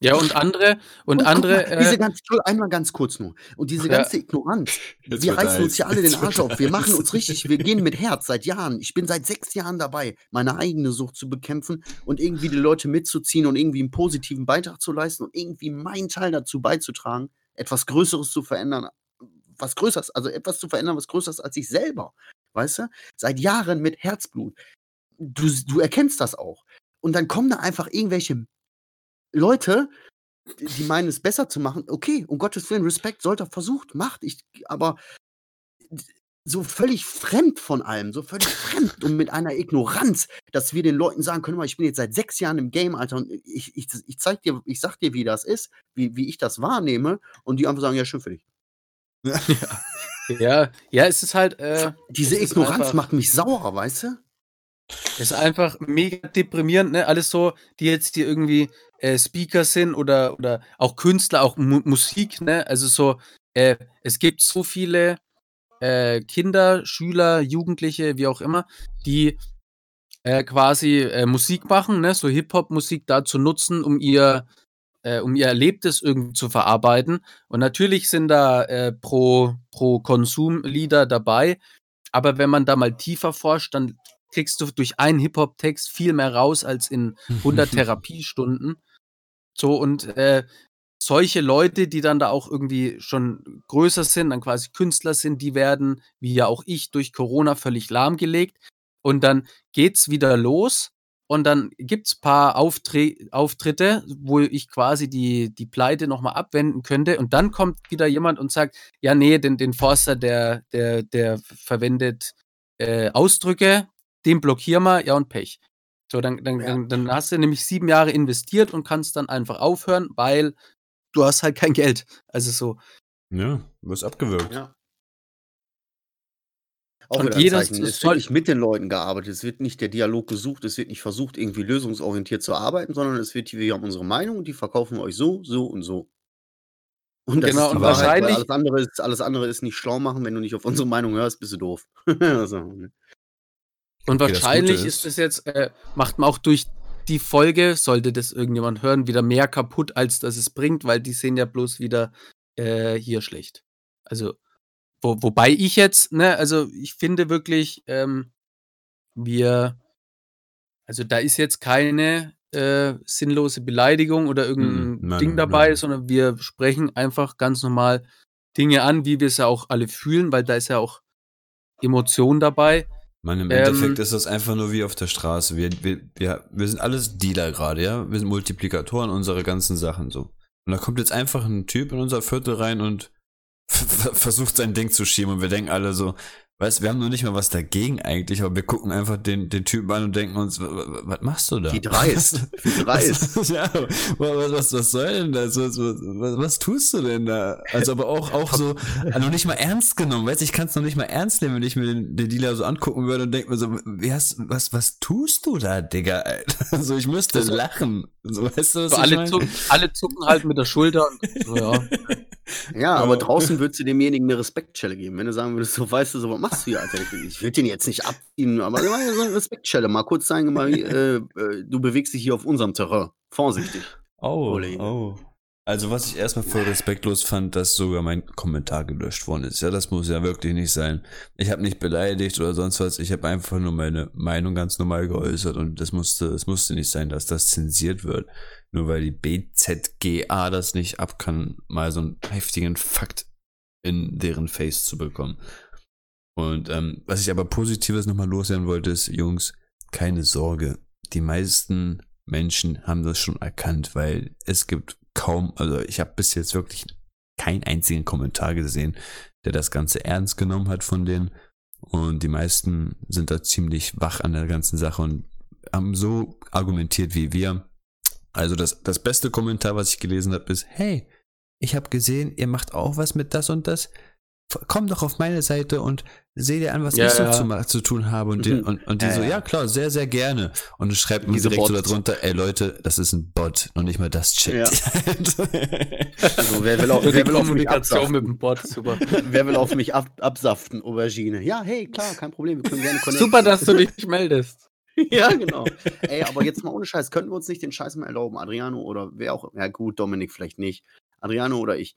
Ja, und andere, und guck andere, mal, diese äh, ganze, Entschuldigung, einmal ganz kurz nur. Und diese Ja. ganze Ignoranz, Jetzt wir reißen uns ja alle den Jetzt Arsch auf. Wir machen uns richtig, wir gehen mit Herz seit Jahren. Ich bin seit sechs Jahren dabei, meine eigene Sucht zu bekämpfen und irgendwie die Leute mitzuziehen und irgendwie einen positiven Beitrag zu leisten und irgendwie meinen Teil dazu beizutragen, etwas Größeres zu verändern, was Größeres, also etwas zu verändern, was Größeres als ich selber. Weißt du? Seit Jahren mit Herzblut. Du, du erkennst das auch. Und dann kommen da einfach irgendwelche Leute, die- meinen es besser zu machen. Okay, um Gottes Willen, Respekt, sollte versucht, macht. Ich, aber so völlig fremd von allem, so völlig fremd und mit einer Ignoranz, dass wir den Leuten sagen können, ich bin jetzt seit sechs Jahren im Game, Alter, und ich, ich, ich zeig dir, ich sag dir, wie das ist, wie, wie ich das wahrnehme, und die einfach sagen, ja, schön für dich. ja, ja, es ist halt, äh, Diese Ignoranz macht mich sauer, weißt du? Es ist einfach mega deprimierend, ne? Alles so, die jetzt hier irgendwie äh, Speaker sind oder, oder auch Künstler, auch Mu Musik, ne? Also so, äh, es gibt so viele äh, Kinder, Schüler, Jugendliche, wie auch immer, die äh, quasi äh, Musik machen, ne? So Hip-Hop-Musik dazu nutzen, um ihr äh, um ihr Erlebtes irgendwie zu verarbeiten. Und natürlich sind da pro, pro Konsum-Lieder dabei. Aber wenn man da mal tiefer forscht, dann kriegst du durch einen Hip-Hop-Text viel mehr raus als in 100 Therapiestunden. So und äh, solche Leute, die dann da auch irgendwie schon größer sind, dann quasi Künstler sind, die werden, wie ja auch ich, durch Corona völlig lahmgelegt. Und dann geht's wieder los. Und dann gibt's paar Auftre Auftritte, wo ich quasi die, die Pleite nochmal abwenden könnte. Und dann kommt wieder jemand und sagt, ja, nee, den, den Forster, der, der, der verwendet äh, Ausdrücke, den blockieren wir, ja und Pech. So, dann, dann, Ja. dann, dann hast du nämlich sieben Jahre investiert und kannst dann einfach aufhören, weil du hast halt kein Geld. Also so. Ja, wirst abgewürgt. Ja. Auch Und jeder Zeichen. Es wird nicht mit den Leuten gearbeitet, es wird nicht der Dialog gesucht, es wird nicht versucht, irgendwie lösungsorientiert zu arbeiten, sondern es wird, wir haben unsere Meinung und die verkaufen wir euch so, so und so. Und das Genau, ist die und Wahrheit, wahrscheinlich- alles andere, ist, alles andere ist nicht schlau machen, wenn du nicht auf unsere Meinung hörst, bist du doof. also, ne? Und Okay, wahrscheinlich ist es jetzt, äh, macht man auch durch die Folge, sollte das irgendjemand hören, wieder mehr kaputt, als dass es bringt, weil die sehen ja bloß wieder äh, hier schlecht. Also, wo, wobei ich jetzt, ne, also ich finde wirklich, ähm, wir, also da ist jetzt keine äh, sinnlose Beleidigung oder irgendein Mhm, nein, Ding dabei, nein. sondern wir sprechen einfach ganz normal Dinge an, wie wir es ja auch alle fühlen, weil da ist ja auch Emotion dabei. Mann, im Ähm, Endeffekt ist das einfach nur wie auf der Straße. Wir, wir, wir, wir sind alles Dealer gerade, ja? Wir sind Multiplikatoren unserer ganzen Sachen so. Und da kommt jetzt einfach ein Typ in unser Viertel rein und versucht sein Ding zu schieben und wir denken alle so, weißt, wir haben noch nicht mal was dagegen eigentlich, aber wir gucken einfach den, den Typen an und denken uns, "W- w- was machst du da? Wie dreist. Wie dreist. Was, ja, was, was, was soll denn das? Was, was, was tust du denn da? Also aber auch, auch so, noch nicht mal ernst genommen, weißt du, ich kann es noch nicht mal ernst nehmen, wenn ich mir den, den Dealer so angucken würde und denke mir so, wie hast, was, was tust du da, Digga? Alter? Also ich müsste Also- lachen. So, weißt du, was So ich alle, mein? zucken, alle zucken halt mit der Schulter. Und, so, ja. Ja, aber draußen würdest du demjenigen eine Respektschelle geben. Wenn du sagen würdest, so weißt du, so was machst du hier, Alter? Ich, würde den jetzt nicht abziehen, aber so eine Respektschelle. Mal kurz zeigen, mal, äh, äh, du bewegst dich hier auf unserem Terrain. Vorsichtig. Oh, Kollege. oh. Also was ich erstmal voll respektlos fand, dass sogar mein Kommentar gelöscht worden ist. Ja, das muss ja wirklich nicht sein. Ich habe nicht beleidigt oder sonst was. Ich habe einfach nur meine Meinung ganz normal geäußert und das musste, es musste nicht sein, dass das zensiert wird. Nur weil die BZGA das nicht ab kann, mal so einen heftigen Fakt in deren Face zu bekommen. Und ähm, was ich aber Positives nochmal loswerden wollte, ist, Jungs, keine Sorge. Die meisten Menschen haben das schon erkannt, weil es gibt kaum, also ich habe bis jetzt wirklich keinen einzigen Kommentar gesehen, der das Ganze ernst genommen hat von denen. Und die meisten sind da ziemlich wach an der ganzen Sache und haben so argumentiert wie wir. Also das, das beste Kommentar, was ich gelesen habe, ist, hey, ich habe gesehen, ihr macht auch was mit das und das komm doch auf meine Seite und seh dir an, was Ja, ich so ja. zu, zu tun habe. Und die, Mhm. und, und die Ja, so, ja. ja klar, sehr, sehr gerne. Und du schreibst mir direkt so Bots. darunter, ey Leute, das ist ein Bot, noch nicht mal das checkt. Also, wer will, auch, So die wer will auf mich Kommunikation mit absaften? dem Bot, super. Wer will auf mich ab, absaften, Aubergine? Ja, hey, klar, kein Problem, wir können gerne connecten. Super, dass du dich meldest. ja, genau. Ey, aber jetzt mal ohne Scheiß, könnten wir uns nicht den Scheiß mal erlauben, Adriano oder wer auch, ja gut, Dominik vielleicht nicht, Adriano oder ich.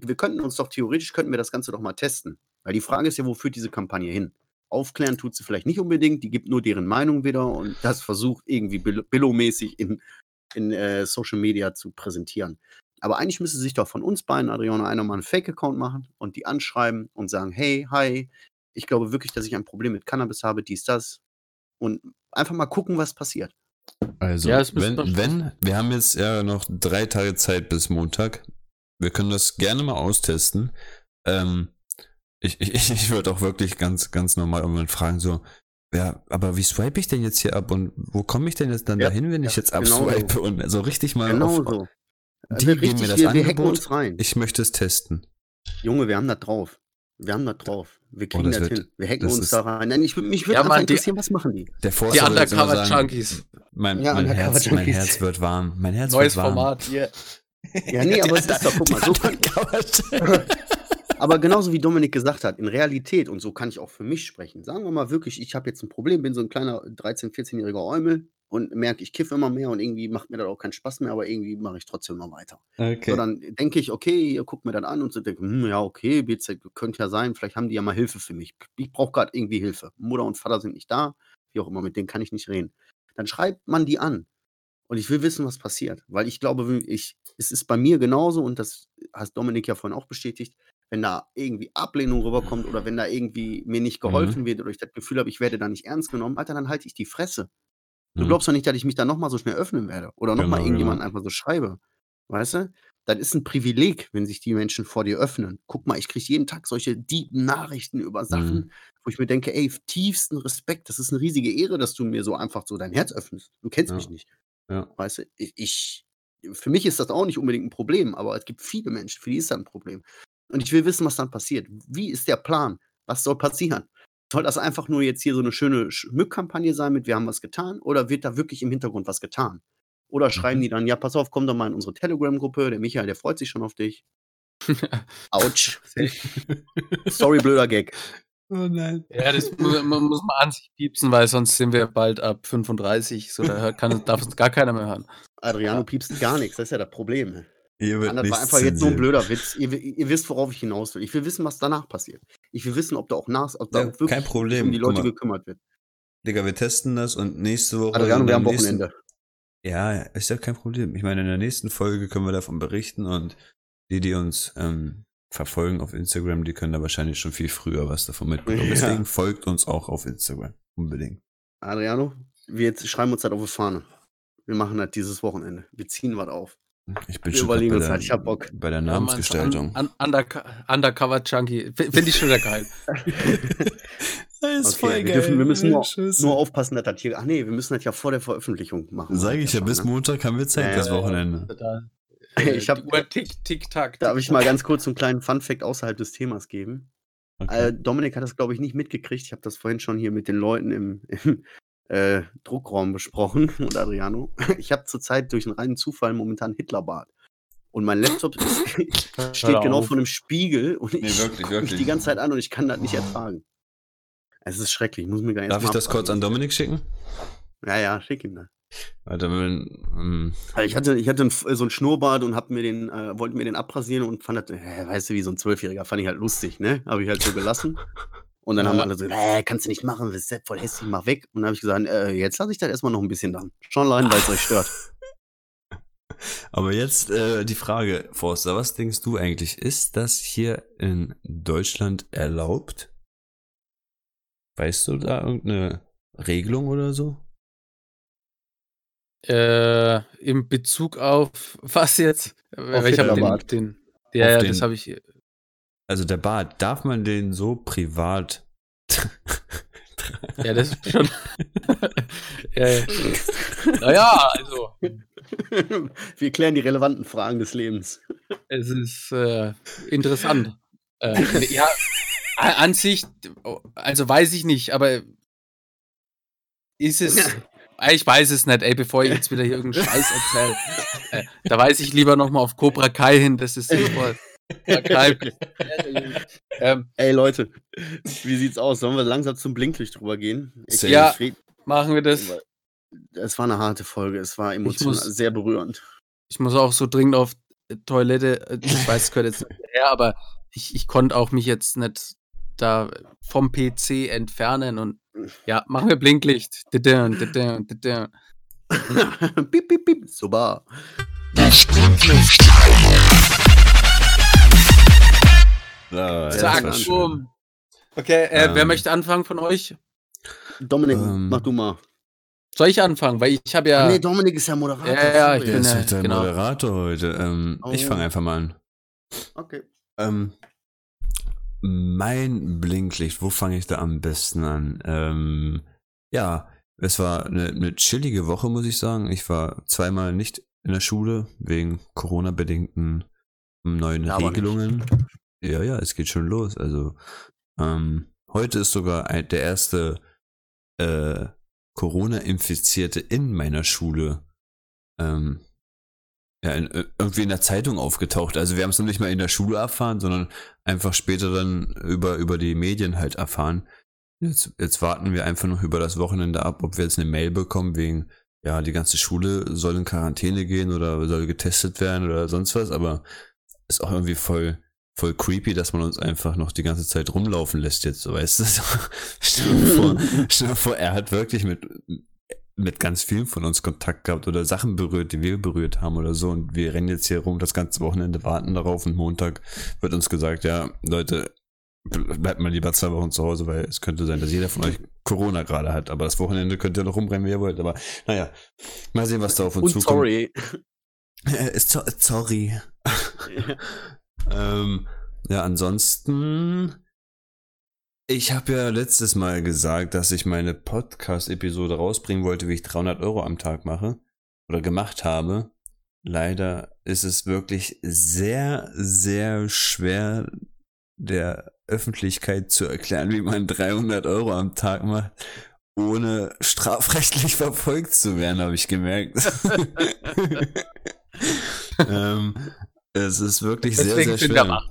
Wir könnten uns doch theoretisch, könnten wir das Ganze doch mal testen. Weil die Frage ist ja, wo führt diese Kampagne hin? Aufklären tut sie vielleicht nicht unbedingt, die gibt nur deren Meinung wieder und das versucht irgendwie Bill- Billo-mäßig in, in äh, Social Media zu präsentieren. Aber eigentlich müsste sich doch von uns beiden, Adriano, einer mal einen Fake-Account machen und die anschreiben und sagen, hey, hi, ich glaube wirklich, dass ich ein Problem mit Cannabis habe, dies, das. Und einfach mal gucken, was passiert. Also, Ja, wenn, wenn, wir haben jetzt ja noch drei Tage Zeit bis Montag. Wir können das gerne mal austesten. Ähm, ich ich, ich, ich würde auch wirklich ganz, ganz normal irgendwann fragen, so, ja, aber wie swipe ich denn jetzt hier ab und wo komme ich denn jetzt dann Ja, dahin, wenn ich ja, jetzt genau abswipe und so richtig mal Genau auf, so. die Wir, geben mir das wir, wir hacken Angebot. uns rein. Ich möchte es testen. Junge, wir haben das drauf. Wir haben das drauf. Wir kriegen Oh, das das, wird- hin. Wir hacken uns da rein. Nein, ich, mich würde Ja, einfach die- interessieren, was machen die? Der Die Forster würde jetzt immer Undercover sagen, Junkies. Mein, Ja, mein, Undercover Herz, mein. Herz wird warm. Mein Herz Neues wird warm. Format. Ja, ja nee, aber es ist doch, guck mal, so kann, aber genauso wie Dominik gesagt hat, in Realität, und so kann ich auch für mich sprechen, sagen wir mal wirklich, ich habe jetzt ein Problem, bin so ein kleiner 13-, 14-jähriger Eumel und merke, ich kiffe immer mehr und irgendwie macht mir das auch keinen Spaß mehr, aber irgendwie mache ich trotzdem noch weiter. Okay. So, dann denke ich, okay, ihr guckt mir das an und so denke, hm, ja, okay, BZ könnte ja sein, vielleicht haben die ja mal Hilfe für mich. Ich brauche gerade irgendwie Hilfe. Mutter und Vater sind nicht da, wie auch immer, mit denen kann ich nicht reden. Dann schreibt man die an. Und ich will wissen, was passiert. Weil ich glaube, ich, es ist bei mir genauso, und das hat Dominik ja vorhin auch bestätigt, wenn da irgendwie Ablehnung rüberkommt oder wenn da irgendwie mir nicht geholfen wird oder ich das Gefühl habe, ich werde da nicht ernst genommen, Alter, dann halte ich die Fresse. Du Mhm. glaubst doch nicht, dass ich mich da nochmal so schnell öffnen werde oder nochmal Genau, irgendjemand genau. einfach so schreibe. Weißt du? Das ist ein Privileg, wenn sich die Menschen vor dir öffnen. Guck mal, ich kriege jeden Tag solche deepen Nachrichten über Sachen, Mhm. wo ich mir denke, ey, tiefsten Respekt, das ist eine riesige Ehre, dass du mir so einfach so dein Herz öffnest. Du kennst Ja. mich nicht. Ja. Weißt du, ich, für mich ist das auch nicht unbedingt ein Problem, aber es gibt viele Menschen, für die ist das ein Problem. Und ich will wissen, was dann passiert. Wie ist der Plan? Was soll passieren? Soll das einfach nur jetzt hier so eine schöne Schmückkampagne sein mit, wir haben was getan? Oder wird da wirklich im Hintergrund was getan? Oder schreiben Mhm. die dann, ja, pass auf, komm doch mal in unsere Telegram-Gruppe, der Michael, der freut sich schon auf dich. Autsch. Sorry, blöder Gag. Oh nein. Ja, das mu- mu- muss man an sich piepsen, weil sonst sind wir bald ab 35. So, da hört- kann, darf uns gar keiner mehr hören. Adriano piepst gar nichts, das ist ja das Problem. Ihr wird das war einfach jetzt so ein blöder Witz. Ihr, ihr wisst, worauf ich hinaus will. Ich will wissen, was danach passiert. Ich will wissen, ob da auch nach, ob da Ja, wirklich kein Problem. um die Leute mal. gekümmert wird. Digga, wir testen das und nächste Woche. Adriano, wir haben Wochenende. Ja, ist ja kein Problem. Ich meine, in der nächsten Folge können wir davon berichten und die, die uns ähm, verfolgen auf Instagram, die können da wahrscheinlich schon viel früher was davon mitbekommen. Ja. Deswegen folgt uns auch auf Instagram. Unbedingt. Adriano, wir jetzt schreiben uns das auf die Fahne. Wir machen das dieses Wochenende. Wir ziehen was auf. Ich bin Wir schon überlegen bei uns der, halt, ich hab Bock. bei der Ja, Namensgestaltung. du, Un, underco undercover Junkie. Finde ich schon sehr geil. das ist Okay, wir, dürfen, wir müssen nur, nur aufpassen, dass das hier. Ach nee, wir müssen das ja vor der Veröffentlichung machen. Sag ich ja, bis ne? Montag haben wir Zeit, Ja, das ja, ja. Wochenende. Da, Ich hab- die Uhr tick, tick, tack. Darf ich mal ganz kurz einen kleinen Fun-Fact außerhalb des Themas geben? Okay. Äh, Dominik hat das, glaube ich, nicht mitgekriegt. Ich habe das vorhin schon hier mit den Leuten im, im äh, Druckraum besprochen und Adriano. Ich habe zurzeit durch einen reinen Zufall momentan Hitlerbart. Und mein Laptop ist, steht genau vor einem Spiegel und ich Nee, wirklich, guck mich wirklich. die ganze Zeit an und ich kann das nicht ertragen. Es ist schrecklich, ich muss mir gar nicht Darf ich das kurz an Dominik schicken? Ja, ja, schick ihm das. Warte, wenn, ähm, Also ich hatte, ich hatte so einen Schnurrbart und hab mir den, äh, wollte mir den abrasieren und fand das, äh, weißt du, wie so ein Zwölfjähriger, fand ich halt lustig, ne? Habe ich halt so gelassen. Und dann haben Ja. alle so, äh, kannst du nicht machen, das ist ja voll hässlich, mach weg. Und dann habe ich gesagt, äh, jetzt lasse ich das erstmal noch ein bisschen dran. Schon allein, weil es euch stört. aber jetzt äh, die Frage, Forster, was denkst du eigentlich? Ist das hier in Deutschland erlaubt? Weißt du da irgendeine Regelung oder so? Äh, in Bezug auf was jetzt? Weil ich habe den, den. Ja, Auf ja, den- das habe ich. Also der Bart, darf man den so privat? Ja, das ist schon. ja, ja. Naja, also. Wir klären die relevanten Fragen des Lebens. Es ist äh, interessant. Äh, ja, an sich, also weiß ich nicht, aber ist es. Ich weiß es nicht, ey, bevor ich jetzt wieder hier irgendeinen Scheiß erzähle. Äh, da weise ich lieber nochmal auf Cobra Kai hin, das ist sinnvoll. Cobra Kai. ähm, Ey Leute, wie sieht's aus? Sollen wir langsam zum Blinklicht drüber gehen? Ich. Ja. machen wir das. Es war eine harte Folge, es war emotional muss- sehr berührend. Ich muss auch so dringend auf Toilette. Äh, Ich weiß, es gehört jetzt nicht her, aber ich, ich konnte auch mich jetzt nicht da vom PC entfernen und ja, machen wir Blinklicht. Didin, didin, didin. piep, piep, piep. Super. Ah, das Zack, war schön. boom. Okay, äh, wer Ähm. möchte anfangen von euch? Dominik, Ähm. mach du mal. Soll ich anfangen? Weil ich habe ja. Nee, Dominik ist ja Moderator. Ja, ja, ich bin, ist äh, halt der genau. Moderator heute. Ähm, Ich Oh. fange einfach mal an. Okay. Ähm, mein Blinklicht, wo fange ich da am besten an? Ähm, ja, es war eine, eine chillige Woche, muss ich sagen. Ich war zweimal nicht in der Schule wegen Corona-bedingten neuen Ja, aber Regelungen. Ja, ja, es geht schon los. Also ähm, heute ist sogar ein, der erste äh, Corona-Infizierte in meiner Schule ähm, ja, in, äh, irgendwie in der Zeitung aufgetaucht. Also wir haben es noch nicht mal in der Schule erfahren, sondern einfach später dann über, über die Medien halt erfahren. Jetzt, jetzt warten wir einfach noch über das Wochenende ab, ob wir jetzt eine Mail bekommen wegen, ja, die ganze Schule soll in Quarantäne gehen oder soll getestet werden oder sonst was, aber ist auch irgendwie voll, voll creepy, dass man uns einfach noch die ganze Zeit rumlaufen lässt jetzt, so weißt du. stell, dir vor, stell dir vor, er hat wirklich mit, mit ganz vielen von uns Kontakt gehabt oder Sachen berührt, die wir berührt haben oder so. Und wir rennen jetzt hier rum das ganze Wochenende, warten darauf und Montag wird uns gesagt, ja, Leute, bleibt mal lieber zwei Wochen zu Hause, weil es könnte sein, dass jeder von euch Corona gerade hat. Aber das Wochenende könnt ihr noch rumrennen, wie ihr wollt. Aber naja, mal sehen, was da auf uns Und zukommt. sorry. Äh, so, sorry. ähm, ja, ansonsten. Ich habe ja letztes Mal gesagt, dass ich meine Podcast-Episode rausbringen wollte, wie ich 300 Euro am Tag mache oder gemacht habe. Leider ist es wirklich sehr, sehr schwer der Öffentlichkeit zu erklären, wie man 300 Euro am Tag macht, ohne strafrechtlich verfolgt zu werden, habe ich gemerkt. ähm, es ist wirklich sehr, Deswegen sehr wir schwer.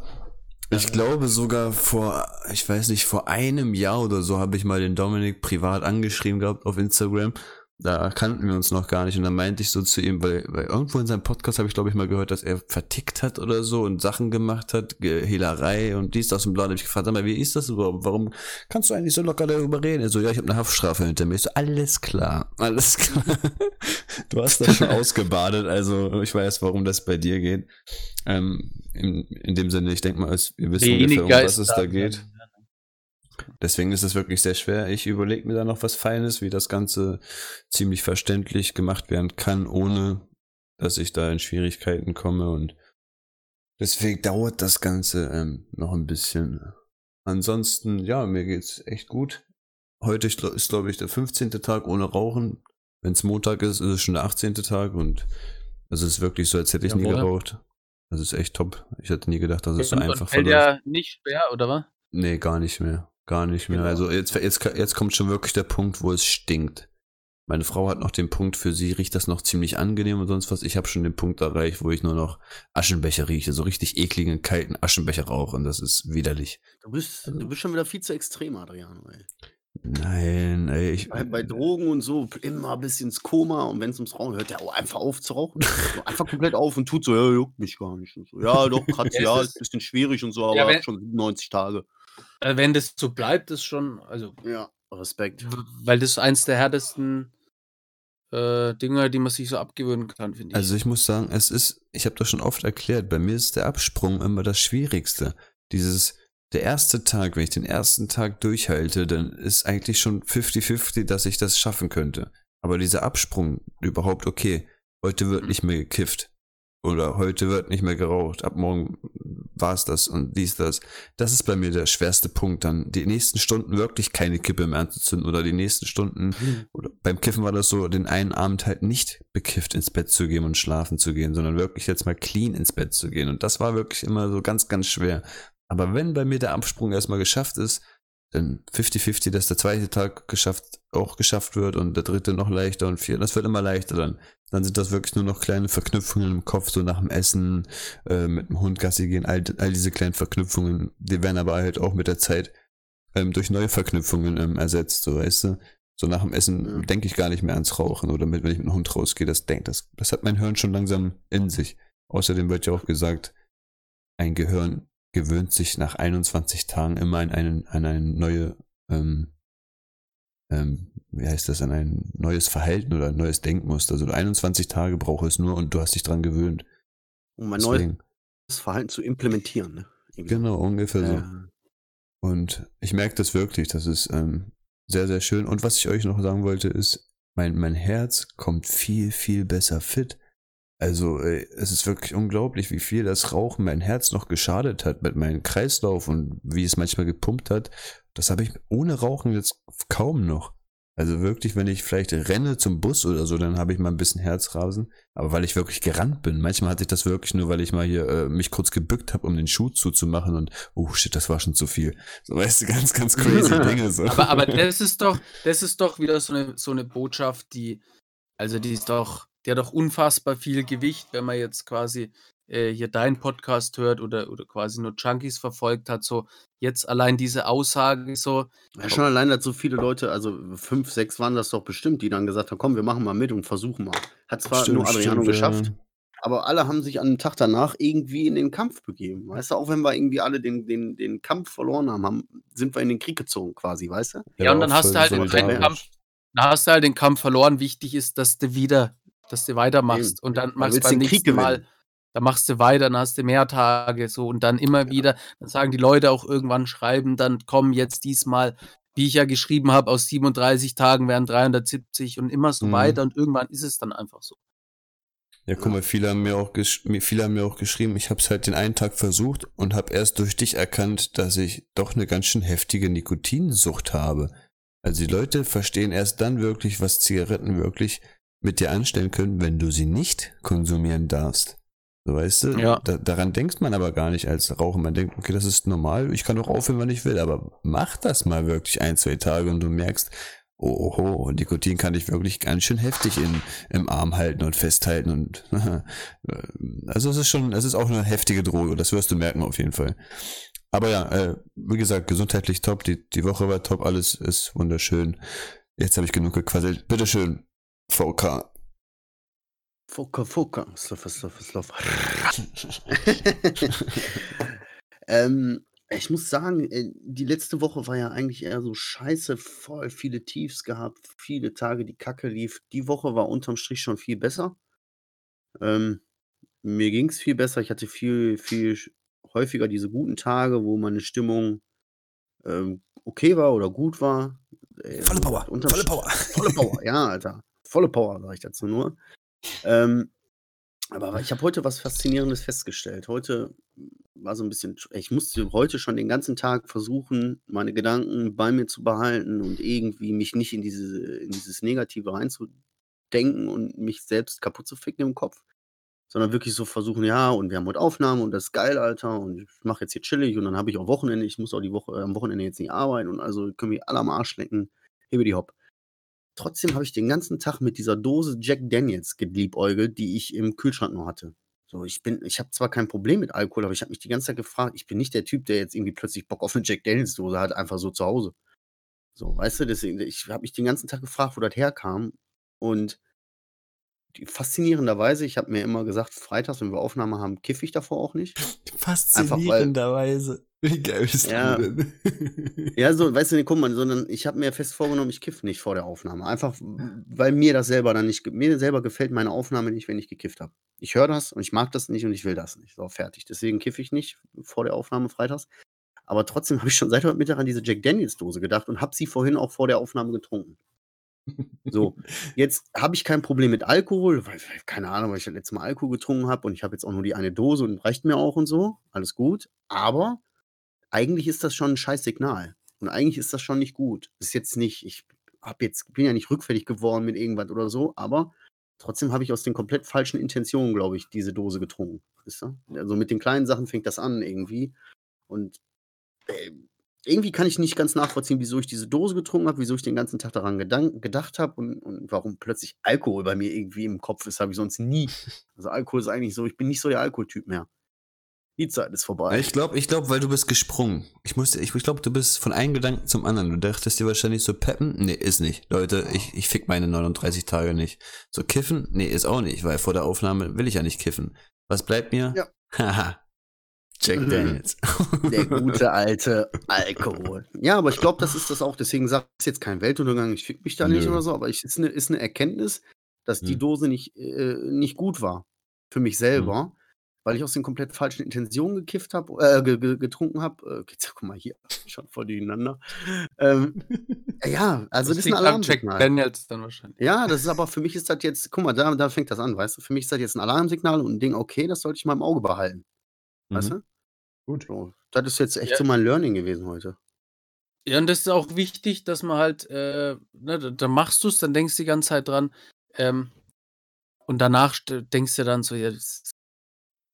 Ich glaube sogar vor, ich weiß nicht, vor einem Jahr oder so habe ich mal den Dominik privat angeschrieben gehabt auf Instagram. Da kannten wir uns noch gar nicht und dann meinte ich so zu ihm, weil, weil irgendwo in seinem Podcast habe ich glaube ich mal gehört, dass er vertickt hat oder so und Sachen gemacht hat, Hehlerei und dies, das und bla. Da habe ich gefragt, sag mal, wie ist das überhaupt? Warum kannst du eigentlich so locker darüber reden? Er so, ja, ich habe eine Haftstrafe hinter mir. Ich so, alles klar, alles klar. du hast das schon ausgebadet, also ich weiß, warum das bei dir geht. Ähm, in, in dem Sinne, ich denke mal, wir wissen ungefähr, um was es da geht. Deswegen ist es wirklich sehr schwer. Ich überlege mir da noch was Feines, wie das Ganze ziemlich verständlich gemacht werden kann, ohne dass ich da in Schwierigkeiten komme. Und deswegen dauert das Ganze ähm, noch ein bisschen. Ansonsten, ja, mir geht's echt gut. Heute ist, glaube ich, der 15. Tag ohne Rauchen. Wenn es Montag ist, ist es schon der 18. Tag und es ist wirklich so, als hätte ich nie Jawohl. geraucht. Das ist echt top. Ich hätte nie gedacht, dass es so einfach fällt verläuft. ja nicht schwer, oder was? Nee, gar nicht mehr. Gar nicht mehr. Genau. Also jetzt, jetzt, jetzt kommt schon wirklich der Punkt, wo es stinkt. Meine Frau hat noch den Punkt, für sie riecht das noch ziemlich angenehm und sonst was. Ich habe schon den Punkt erreicht, wo ich nur noch Aschenbecher rieche, so richtig ekligen, kalten Aschenbecher rauche und das ist widerlich. Du bist, du bist schon wieder viel zu extrem, Adriano, ey. Nein, ey, ich. Bei, bei Drogen und so immer ein bisschen ins Koma und wenn es ums Rauchen hört, der auch einfach auf zu rauchen. So einfach komplett auf und tut so, ja, juckt mich gar nicht. Und so, ja, doch, hat Ja, es ja, ist- ein bisschen schwierig und so, aber Ja, schon 90 Tage. Äh, wenn das so bleibt, ist schon, also, Ja, Respekt. weil das eins der härtesten äh, Dinger, die man sich so abgewöhnen kann, finde ich. Also ich muss sagen, es ist, ich habe das schon oft erklärt, bei mir ist der Absprung immer das Schwierigste. Dieses, der erste Tag, wenn ich den ersten Tag durchhalte, dann ist eigentlich schon 50-50, dass ich das schaffen könnte. Aber dieser Absprung, überhaupt okay, heute wird nicht mehr gekifft. Oder heute wird nicht mehr geraucht, ab morgen war es das und dies, das. Das ist bei mir der schwerste Punkt, dann die nächsten Stunden wirklich keine Kippe mehr anzuzünden oder die nächsten Stunden oder beim Kiffen war das so, den einen Abend halt nicht bekifft ins Bett zu gehen und schlafen zu gehen, sondern wirklich jetzt mal clean ins Bett zu gehen. Und das war wirklich immer so ganz, ganz schwer. Aber wenn bei mir der Absprung erstmal geschafft ist, 50-50, dass der zweite Tag geschafft, auch geschafft wird und der dritte noch leichter und vier, das wird immer leichter dann. Dann sind das wirklich nur noch kleine Verknüpfungen im Kopf, so nach dem Essen, äh, mit dem Hund Gassi gehen, all, all diese kleinen Verknüpfungen, die werden aber halt auch mit der Zeit ähm, durch neue Verknüpfungen ähm, ersetzt, so weißt du. So nach dem Essen Ja. denke ich gar nicht mehr ans Rauchen oder mit, wenn ich mit dem Hund rausgehe, das denkt, das, das hat mein Hirn schon langsam in sich. Außerdem wird ja auch gesagt, ein Gehirn gewöhnt sich nach 21 Tagen immer an, einen, an eine neue, ähm, ähm, wie heißt das, an ein neues Verhalten oder ein neues Denkmuster. Also 21 Tage braucht es nur und du hast dich dran gewöhnt. Um neues Deswegen, Verhalten zu implementieren. Ne? Genau, ungefähr so. Äh, Und ich merke das wirklich, das ist ähm, sehr, sehr schön. Und was ich euch noch sagen wollte, ist, mein, mein Herz kommt viel, viel besser fit. Also äh, es ist wirklich unglaublich, wie viel das Rauchen mein Herz noch geschadet hat mit meinem Kreislauf und wie es manchmal gepumpt hat. Das habe ich ohne Rauchen jetzt kaum noch. Also wirklich, wenn ich vielleicht renne zum Bus oder so, dann habe ich mal ein bisschen Herzrasen. Aber weil ich wirklich gerannt bin. Manchmal hatte ich das wirklich nur, weil ich mal hier äh, mich kurz gebückt habe, um den Schuh zuzumachen und oh shit, das war schon zu viel. So weißt du, ganz, ganz crazy Dinge so. aber, aber das ist doch, das ist doch wieder so eine, so eine Botschaft, die, also die ist doch, die hat doch unfassbar viel Gewicht, wenn man jetzt quasi äh, hier deinen Podcast hört oder, oder quasi nur Junkies verfolgt hat, so jetzt allein diese Aussage so, Ja, schon allein, dass so viele Leute, also fünf, sechs waren das doch bestimmt, die dann gesagt haben, komm, wir machen mal mit und versuchen mal. Hat zwar Stimmt, nur Adriano stimmt, geschafft, ja. aber alle haben sich an den Tag danach irgendwie in den Kampf begeben. Weißt du, auch wenn wir irgendwie alle den, den, den Kampf verloren haben, haben, sind wir in den Krieg gezogen quasi, weißt du? Ja, und dann auch hast du halt den Kampf, dann hast du halt den Kampf verloren. Wichtig ist, dass du wieder, dass du weitermachst Eben. und dann machst du beim den Krieg nächsten Mal, gewinnen. dann machst du weiter, dann hast du mehr Tage so und dann immer wieder, dann sagen die Leute auch irgendwann schreiben, dann komm jetzt diesmal, wie ich ja geschrieben habe, aus 37 Tagen wären 370 und immer so Mhm. weiter und irgendwann ist es dann einfach so. Ja, guck mal, viele haben mir auch, viele haben mir auch geschrieben, ich habe es halt den einen Tag versucht und habe erst durch dich erkannt, dass ich doch eine ganz schön heftige Nikotinsucht habe. Also die Leute verstehen erst dann wirklich, was Zigaretten wirklich mit dir anstellen können, wenn du sie nicht konsumieren darfst. So weißt du, Ja. da, daran denkt man aber gar nicht als Raucher. Man denkt, okay, das ist normal, ich kann doch aufhören, wann ich will, aber mach das mal wirklich ein, zwei Tage und du merkst, oh, oh, oh Nikotin kann dich wirklich ganz schön heftig in, im Arm halten und festhalten und also es ist schon, es ist auch eine heftige Droge, das wirst du merken auf jeden Fall. Aber ja, äh, wie gesagt, gesundheitlich top, die, die Woche war top, alles ist wunderschön. Jetzt habe ich genug gequasselt. Bitteschön, VK. Fucker, Fucker. Sluffer, Sluffer, Sluffer. ähm, ich muss sagen, äh, die letzte Woche war ja eigentlich eher so scheiße, voll viele Tiefs gehabt, viele Tage, die Kacke lief. Die Woche war unterm Strich schon viel besser. Ähm, mir ging es viel besser. Ich hatte viel, viel häufiger diese guten Tage, wo meine Stimmung ähm, okay war oder gut war. Äh, Volle Power, unterm volle Strich- Power. Volle Power, ja, Alter. Volle Power, sage ich dazu nur. Ähm, aber ich habe heute was Faszinierendes festgestellt. Heute war so ein bisschen, ich musste heute schon den ganzen Tag versuchen, meine Gedanken bei mir zu behalten und irgendwie mich nicht in, diese, in dieses Negative reinzudenken und mich selbst kaputt zu ficken im Kopf. Sondern wirklich so versuchen, ja, und wir haben heute Aufnahmen und das ist geil, Alter, und ich mache jetzt hier chillig und dann habe ich auch Wochenende, ich muss auch die Woche, am Wochenende jetzt nicht arbeiten und also können wir alle am Arsch lecken, hebe die Hopp. Trotzdem habe ich den ganzen Tag mit dieser Dose Jack Daniels geliebäugelt, die ich im Kühlschrank noch hatte. So, ich bin, ich habe zwar kein Problem mit Alkohol, aber ich habe mich die ganze Zeit gefragt, ich bin nicht der Typ, der jetzt irgendwie plötzlich Bock auf eine Jack Daniels Dose hat, einfach so zu Hause. So, weißt du, deswegen, ich habe mich den ganzen Tag gefragt, wo das herkam. Und die, faszinierenderweise, ich habe mir immer gesagt, freitags, wenn wir Aufnahme haben, kiffe ich davor auch nicht. Faszinierenderweise. Wie geil bist Ja. du denn? Ja, so, weißt du, guck mal, sondern ich habe mir fest vorgenommen, ich kiffe nicht vor der Aufnahme. Einfach, weil mir das selber dann nicht, mir selber gefällt meine Aufnahme nicht, wenn ich gekifft habe. Ich höre das und ich mag das nicht und ich will das nicht. So, fertig. Deswegen kiffe ich nicht vor der Aufnahme freitags. Aber trotzdem habe ich schon seit heute Mittag an diese Jack Daniels Dose gedacht und habe sie vorhin auch vor der Aufnahme getrunken. So, jetzt habe ich kein Problem mit Alkohol, weil, keine Ahnung, weil ich das letzte Mal Alkohol getrunken habe und ich habe jetzt auch nur die eine Dose und reicht mir auch und so. Alles gut. Aber eigentlich ist das schon ein scheiß Signal. Und eigentlich ist das schon nicht gut. Ist jetzt nicht, ich hab jetzt, bin ja nicht rückfällig geworden mit irgendwas oder so, aber trotzdem habe ich aus den komplett falschen Intentionen, glaube ich, diese Dose getrunken. Weißt du? Also mit den kleinen Sachen fängt das an irgendwie. Und äh, irgendwie kann ich nicht ganz nachvollziehen, wieso ich diese Dose getrunken habe, wieso ich den ganzen Tag daran gedacht habe und, und warum plötzlich Alkohol bei mir irgendwie im Kopf ist, habe ich sonst nie. Also Alkohol ist eigentlich so, ich bin nicht so der Alkoholtyp mehr. Die Zeit ist vorbei. Ich glaube, ich glaub, weil du bist gesprungen. Ich musste, ich, ich glaube, du bist von einem Gedanken zum anderen. Du dachtest dir wahrscheinlich so peppen? Nee, ist nicht. Leute, ich, ich fick meine 39 Tage nicht. So kiffen? Nee, ist auch nicht, weil vor der Aufnahme will ich ja nicht kiffen. Was bleibt mir? Ja. Haha. Jack Mhm. Daniels. Der gute alte Alkohol. Ja, aber ich glaube, das ist das auch. Deswegen sagt es jetzt kein Weltuntergang, ich fick mich da nicht Nö. oder so, aber es ist eine, ist eine Erkenntnis, dass die Hm. Dose nicht, äh, nicht gut war. Für mich selber, weil ich aus den komplett falschen Intentionen gekifft habe, äh, ge ge getrunken habe. Äh, guck mal hier, schon voll durcheinander. Ähm, ja, also das, ist ein Alarmsignal. Daniels dann wahrscheinlich. Ja, das ist aber für mich ist das jetzt, guck mal, da, da fängt das an, weißt du? Für mich ist das jetzt ein Alarmsignal und ein Ding, okay, das sollte ich mal im Auge behalten. Weißt Mhm. du? Gut. So, das ist jetzt echt Ja. so mein Learning gewesen heute. Ja, und das ist auch wichtig, dass man halt, äh, ne, da, da machst du es, dann denkst du die ganze Zeit dran, ähm, und danach st- denkst du dann so, ja, das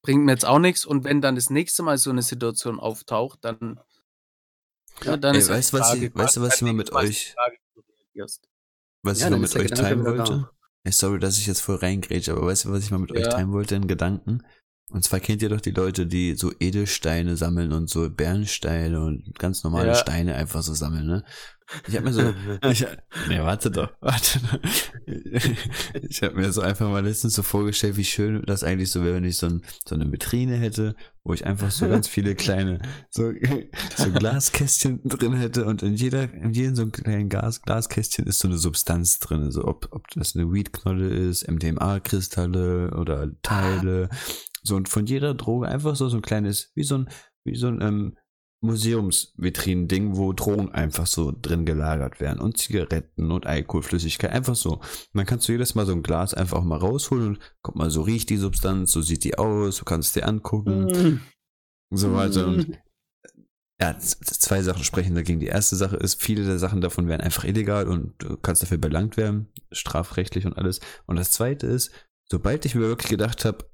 bringt mir jetzt auch nichts. Und wenn dann das nächste Mal so eine Situation auftaucht, dann, ja, dann Ey, ist halt weißt die du, was Frage, ich- weißt du, was ich mal mit euch-. Was Ja, ich mal mit euch Gedanke teilen wollte. Ey, sorry, dass ich jetzt voll reingrätsche, aber weißt du, was ich mal mit euch Ja. teilen wollte in Gedanken? Und zwar kennt ihr doch die Leute, die so Edelsteine sammeln und so Bernsteine und ganz normale Ja. Steine einfach so sammeln, ne? Ich hab mir so, ich, nee, warte doch, warte doch. Ich habe mir so einfach mal letztens so vorgestellt, wie schön das eigentlich so wäre, wenn ich so, ein, so eine Vitrine hätte, wo ich einfach so ganz viele kleine, so, so Glaskästchen drin hätte und in jeder, in jedem so kleinen Gas, Glaskästchen ist so eine Substanz drin, so ob, ob das eine Weedknolle ist, MDMA-Kristalle oder Teile, so und von jeder Droge einfach so, so ein kleines, wie so ein, wie so ein, ähm, Museumsvitrinen-Ding, wo Drogen einfach so drin gelagert werden und Zigaretten und Alkoholflüssigkeit, einfach so. Und dann kannst du jedes Mal so ein Glas einfach mal rausholen und guck mal, so riecht die Substanz, so sieht die aus, du kannst es dir angucken und so weiter. Und ja, z- z- zwei Sachen sprechen dagegen. Die erste Sache ist, viele der Sachen davon wären einfach illegal und du kannst dafür belangt werden, strafrechtlich und alles. Und das zweite ist, sobald ich mir wirklich gedacht habe,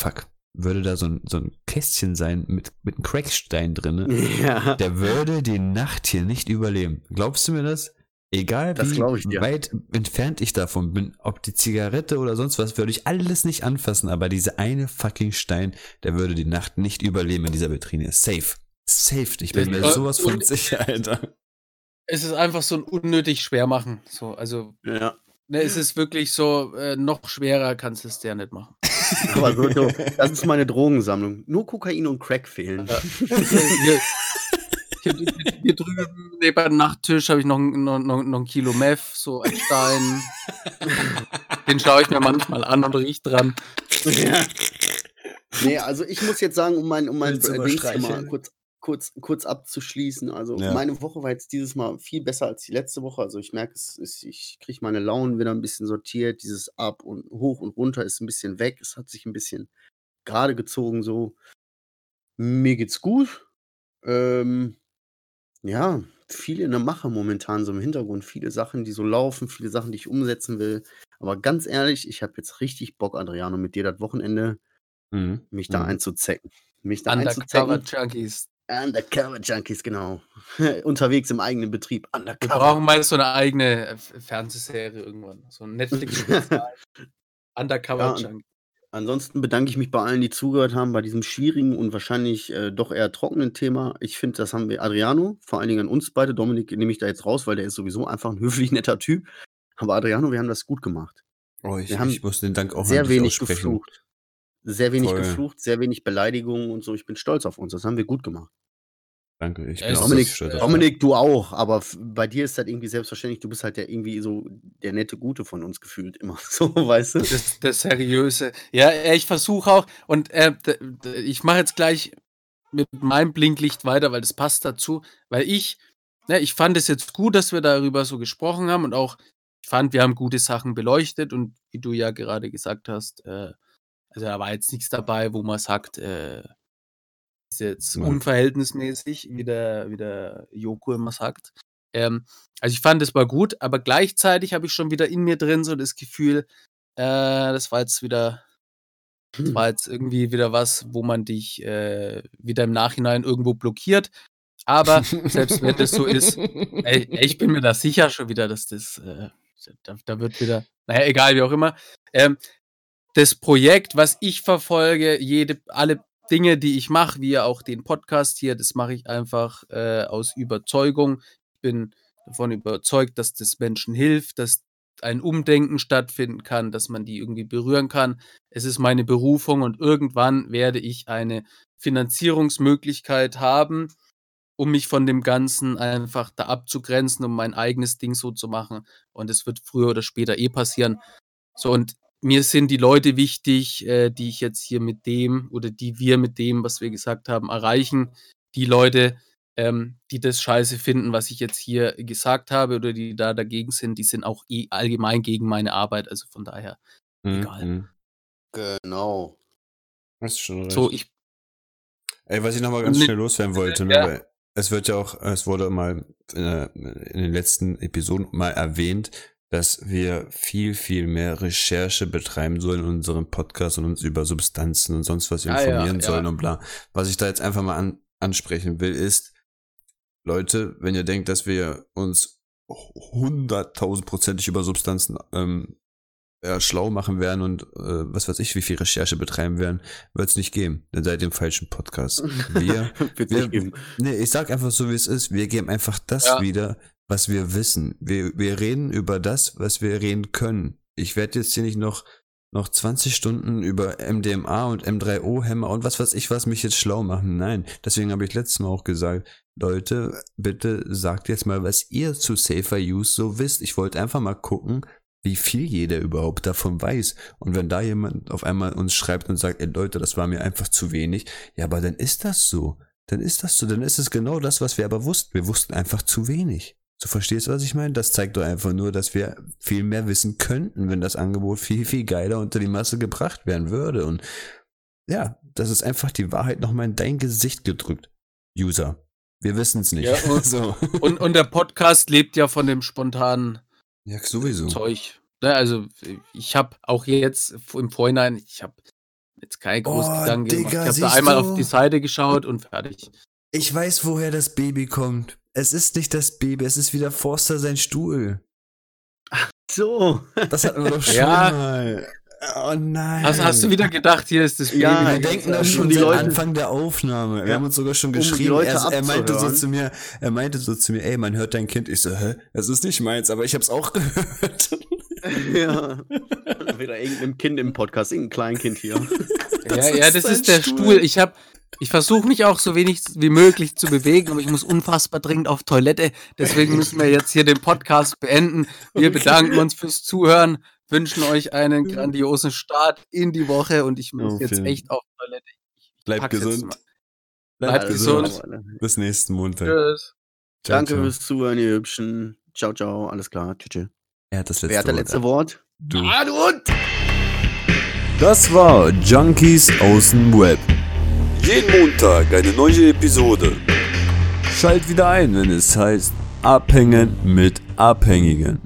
fuck, würde da so ein, so ein Kästchen sein mit, mit einem Crackstein drin, Ja. der würde die Nacht hier nicht überleben. Glaubst du mir das? Egal Das wie weit entfernt ich davon bin, ob die Zigarette oder sonst was, würde ich alles nicht anfassen, aber dieser eine fucking Stein, der würde die Nacht nicht überleben in dieser Vitrine. Safe. Safe. Ich bin mir sowas von sicher, Alter. Es ist einfach so ein unnötig schwer machen. So, also, ja. ne, es ist wirklich so, äh, noch schwerer kannst du es dir nicht machen. Aber so, so, das ist meine Drogensammlung. Nur Kokain und Crack fehlen. Ja. hier, hier, hier drüben neben dem Nachttisch habe ich noch, ein- noch, noch, noch ein Kilo Meth, so ein Stein. Den schaue ich mir manchmal an und riech dran. Ja. Nee, also ich muss jetzt sagen, um mein, um mein äh, mal kurz, kurz, kurz abzuschließen. Also Ja. meine Woche war jetzt dieses Mal viel besser als die letzte Woche. Also ich merke, es ist, ich kriege meine Launen wieder ein bisschen sortiert. Dieses Ab und hoch und runter ist ein bisschen weg. Es hat sich ein bisschen gerade gezogen so. Mir geht's gut. Ähm, ja, viel in der Mache momentan so im Hintergrund. Viele Sachen, die so laufen, viele Sachen, die ich umsetzen will. Aber ganz ehrlich, ich habe jetzt richtig Bock, Adriano, mit dir das Wochenende Mhm. mich da Mhm. einzuzecken. Mich da Undercover einzuzecken. Junkies. Undercover Junkies, genau. Unterwegs im eigenen Betrieb. Wir Undercover. brauchen mal so eine eigene äh, Fernsehserie irgendwann. So ein Netflix-Spezial. Undercover Ja, Junkies. Ansonsten bedanke ich mich bei allen, die zugehört haben, bei diesem schwierigen und wahrscheinlich äh, doch eher trockenen Thema. Ich finde, das haben wir Adriano, vor allen Dingen an uns beide. Dominik nehme ich da jetzt raus, weil der ist sowieso einfach ein höflich netter Typ. Aber Adriano, wir haben das gut gemacht. Oh, ich, Wir haben ich muss den Dank auch sehr wenig aussprechen. geflucht. Sehr wenig Voll. geflucht, sehr wenig Beleidigungen und so. Ich bin stolz auf uns. Das haben wir gut gemacht. Danke, ich Ja, bin Dominik, stolz ja. Dominik, du auch, aber bei dir ist das irgendwie selbstverständlich. Du bist halt der irgendwie so der nette Gute von uns gefühlt immer. So, weißt du? Das, das Seriöse. Ja, äh, ich versuche auch, und äh, ich mache jetzt gleich mit meinem Blinklicht weiter, weil das passt dazu, weil ich, ne, ich fand es jetzt gut, dass wir darüber so gesprochen haben und auch, ich fand, wir haben gute Sachen beleuchtet und wie du ja gerade gesagt hast, äh, also da war jetzt nichts dabei, wo man sagt, äh, ist jetzt Ja. unverhältnismäßig, wie der, wie der Joko immer sagt. Ähm, also ich fand es war gut, aber gleichzeitig habe ich schon wieder in mir drin so das Gefühl, äh, das war jetzt wieder, das war jetzt irgendwie wieder was, wo man dich äh, wieder im Nachhinein irgendwo blockiert. Aber selbst wenn das so ist, ey, ich bin mir da sicher schon wieder, dass das, äh, da, da wird wieder, naja, egal, wie auch immer. Ähm, das Projekt, was ich verfolge, jede, alle Dinge, die ich mache, wie auch den Podcast hier, das mache ich einfach äh, aus Überzeugung. Ich bin davon überzeugt, dass das Menschen hilft, dass ein Umdenken stattfinden kann, dass man die irgendwie berühren kann. Es ist meine Berufung und irgendwann werde ich eine Finanzierungsmöglichkeit haben, um mich von dem Ganzen einfach da abzugrenzen, um mein eigenes Ding so zu machen. Und es wird früher oder später eh passieren. So, und mir sind die Leute wichtig, äh, die ich jetzt hier mit dem oder die wir mit dem, was wir gesagt haben, erreichen. Die Leute, ähm, die das scheiße finden, was ich jetzt hier gesagt habe oder die da dagegen sind, die sind auch eh allgemein gegen meine Arbeit. Also von daher, Mhm, egal. mhm. Genau. Hast du schon recht. so, ich, Ey, was ich nochmal ganz Nee, schnell loswerden wollte, ne, ja. weil es wird ja auch, es wurde mal in, der- in den letzten Episoden mal erwähnt, dass wir viel, viel mehr Recherche betreiben sollen in unserem Podcast und uns über Substanzen und sonst was Ah, ja, informieren ja. sollen und bla. Was ich da jetzt einfach mal an, ansprechen will, ist, Leute, wenn ihr denkt, dass wir uns hunderttausendprozentig über Substanzen ähm, ja, schlau machen werden und äh, was weiß ich, wie viel Recherche betreiben werden, wird es nicht geben. Dann seid ihr im falschen Podcast. Wir, wir nee, ich sag einfach so, wie es ist. Wir geben einfach das Ja. wieder, was wir wissen. Wir, wir reden über das, was wir reden können. Ich werde jetzt hier nicht noch, noch 20 Stunden über MDMA und M3O-Hämmer und was weiß ich, was mich jetzt schlau machen. Nein, deswegen habe ich letztes Mal auch gesagt, Leute, bitte sagt jetzt mal, was ihr zu Safer Use so wisst. Ich wollte einfach mal gucken, wie viel jeder überhaupt davon weiß. Und wenn da jemand auf einmal uns schreibt und sagt, ey Leute, das war mir einfach zu wenig, ja, aber dann ist das so. Dann ist das so. Dann ist es genau das, was wir aber wussten. Wir wussten einfach zu wenig. Du verstehst, was ich meine? Das zeigt doch einfach nur, dass wir viel mehr wissen könnten, wenn das Angebot viel, viel geiler unter die Masse gebracht werden würde. Und ja, das ist einfach die Wahrheit nochmal in dein Gesicht gedrückt. User. Wir wissen es nicht. Ja, und- so. und, und der Podcast lebt ja von dem spontanen ja, sowieso. Zeug. Ne, also ich habe auch jetzt im Vorhinein, ich habe jetzt keine großen Oh, Gedanken gemacht. Digga, Ich habe da einmal du? auf die Seite geschaut und fertig. Ich weiß, woher das Baby kommt. Es ist nicht das Baby, es ist wieder Forster sein Stuhl. So. Das hatten wir doch schon Ja. mal. Oh nein. Also hast du wieder gedacht, hier ist das Baby. Ja, Wir ich- denken um das schon die Leute- Anfang der Aufnahme. Wir Ja. haben uns sogar schon Um geschrieben. Leute er, er meinte so zu mir, er meinte so zu mir, ey, man hört dein Kind. Ich so, hä? Das ist nicht meins, aber ich hab's auch gehört. ja. Wieder irgendeinem Kind im Podcast, irgendein Kleinkind hier. ja, das ja, ist das dein ist der Stuhl. Stuhl. Ich habe ich versuche mich auch so wenig wie möglich zu bewegen, aber ich muss unfassbar dringend auf Toilette. Deswegen müssen wir jetzt hier den Podcast beenden. Wir bedanken uns fürs Zuhören, wünschen euch einen grandiosen Start in die Woche und ich muss Oh, jetzt echt auf Toilette. Bleibt gesund. Bleibt Also, gesund. Bis nächsten Montag. Tschüss. Ciao, Danke ciao. fürs Zuhören, ihr Hübschen. Ciao, ciao. Alles klar. Tschüss. tschüss. Er hat das letzte Wer hat das Wort. letzte Wort? Du. Ah, du Hund! Das war Junkies aus dem Web. Jeden Montag eine neue Episode. Schalt wieder ein, wenn es heißt Abhängen mit Abhängigen.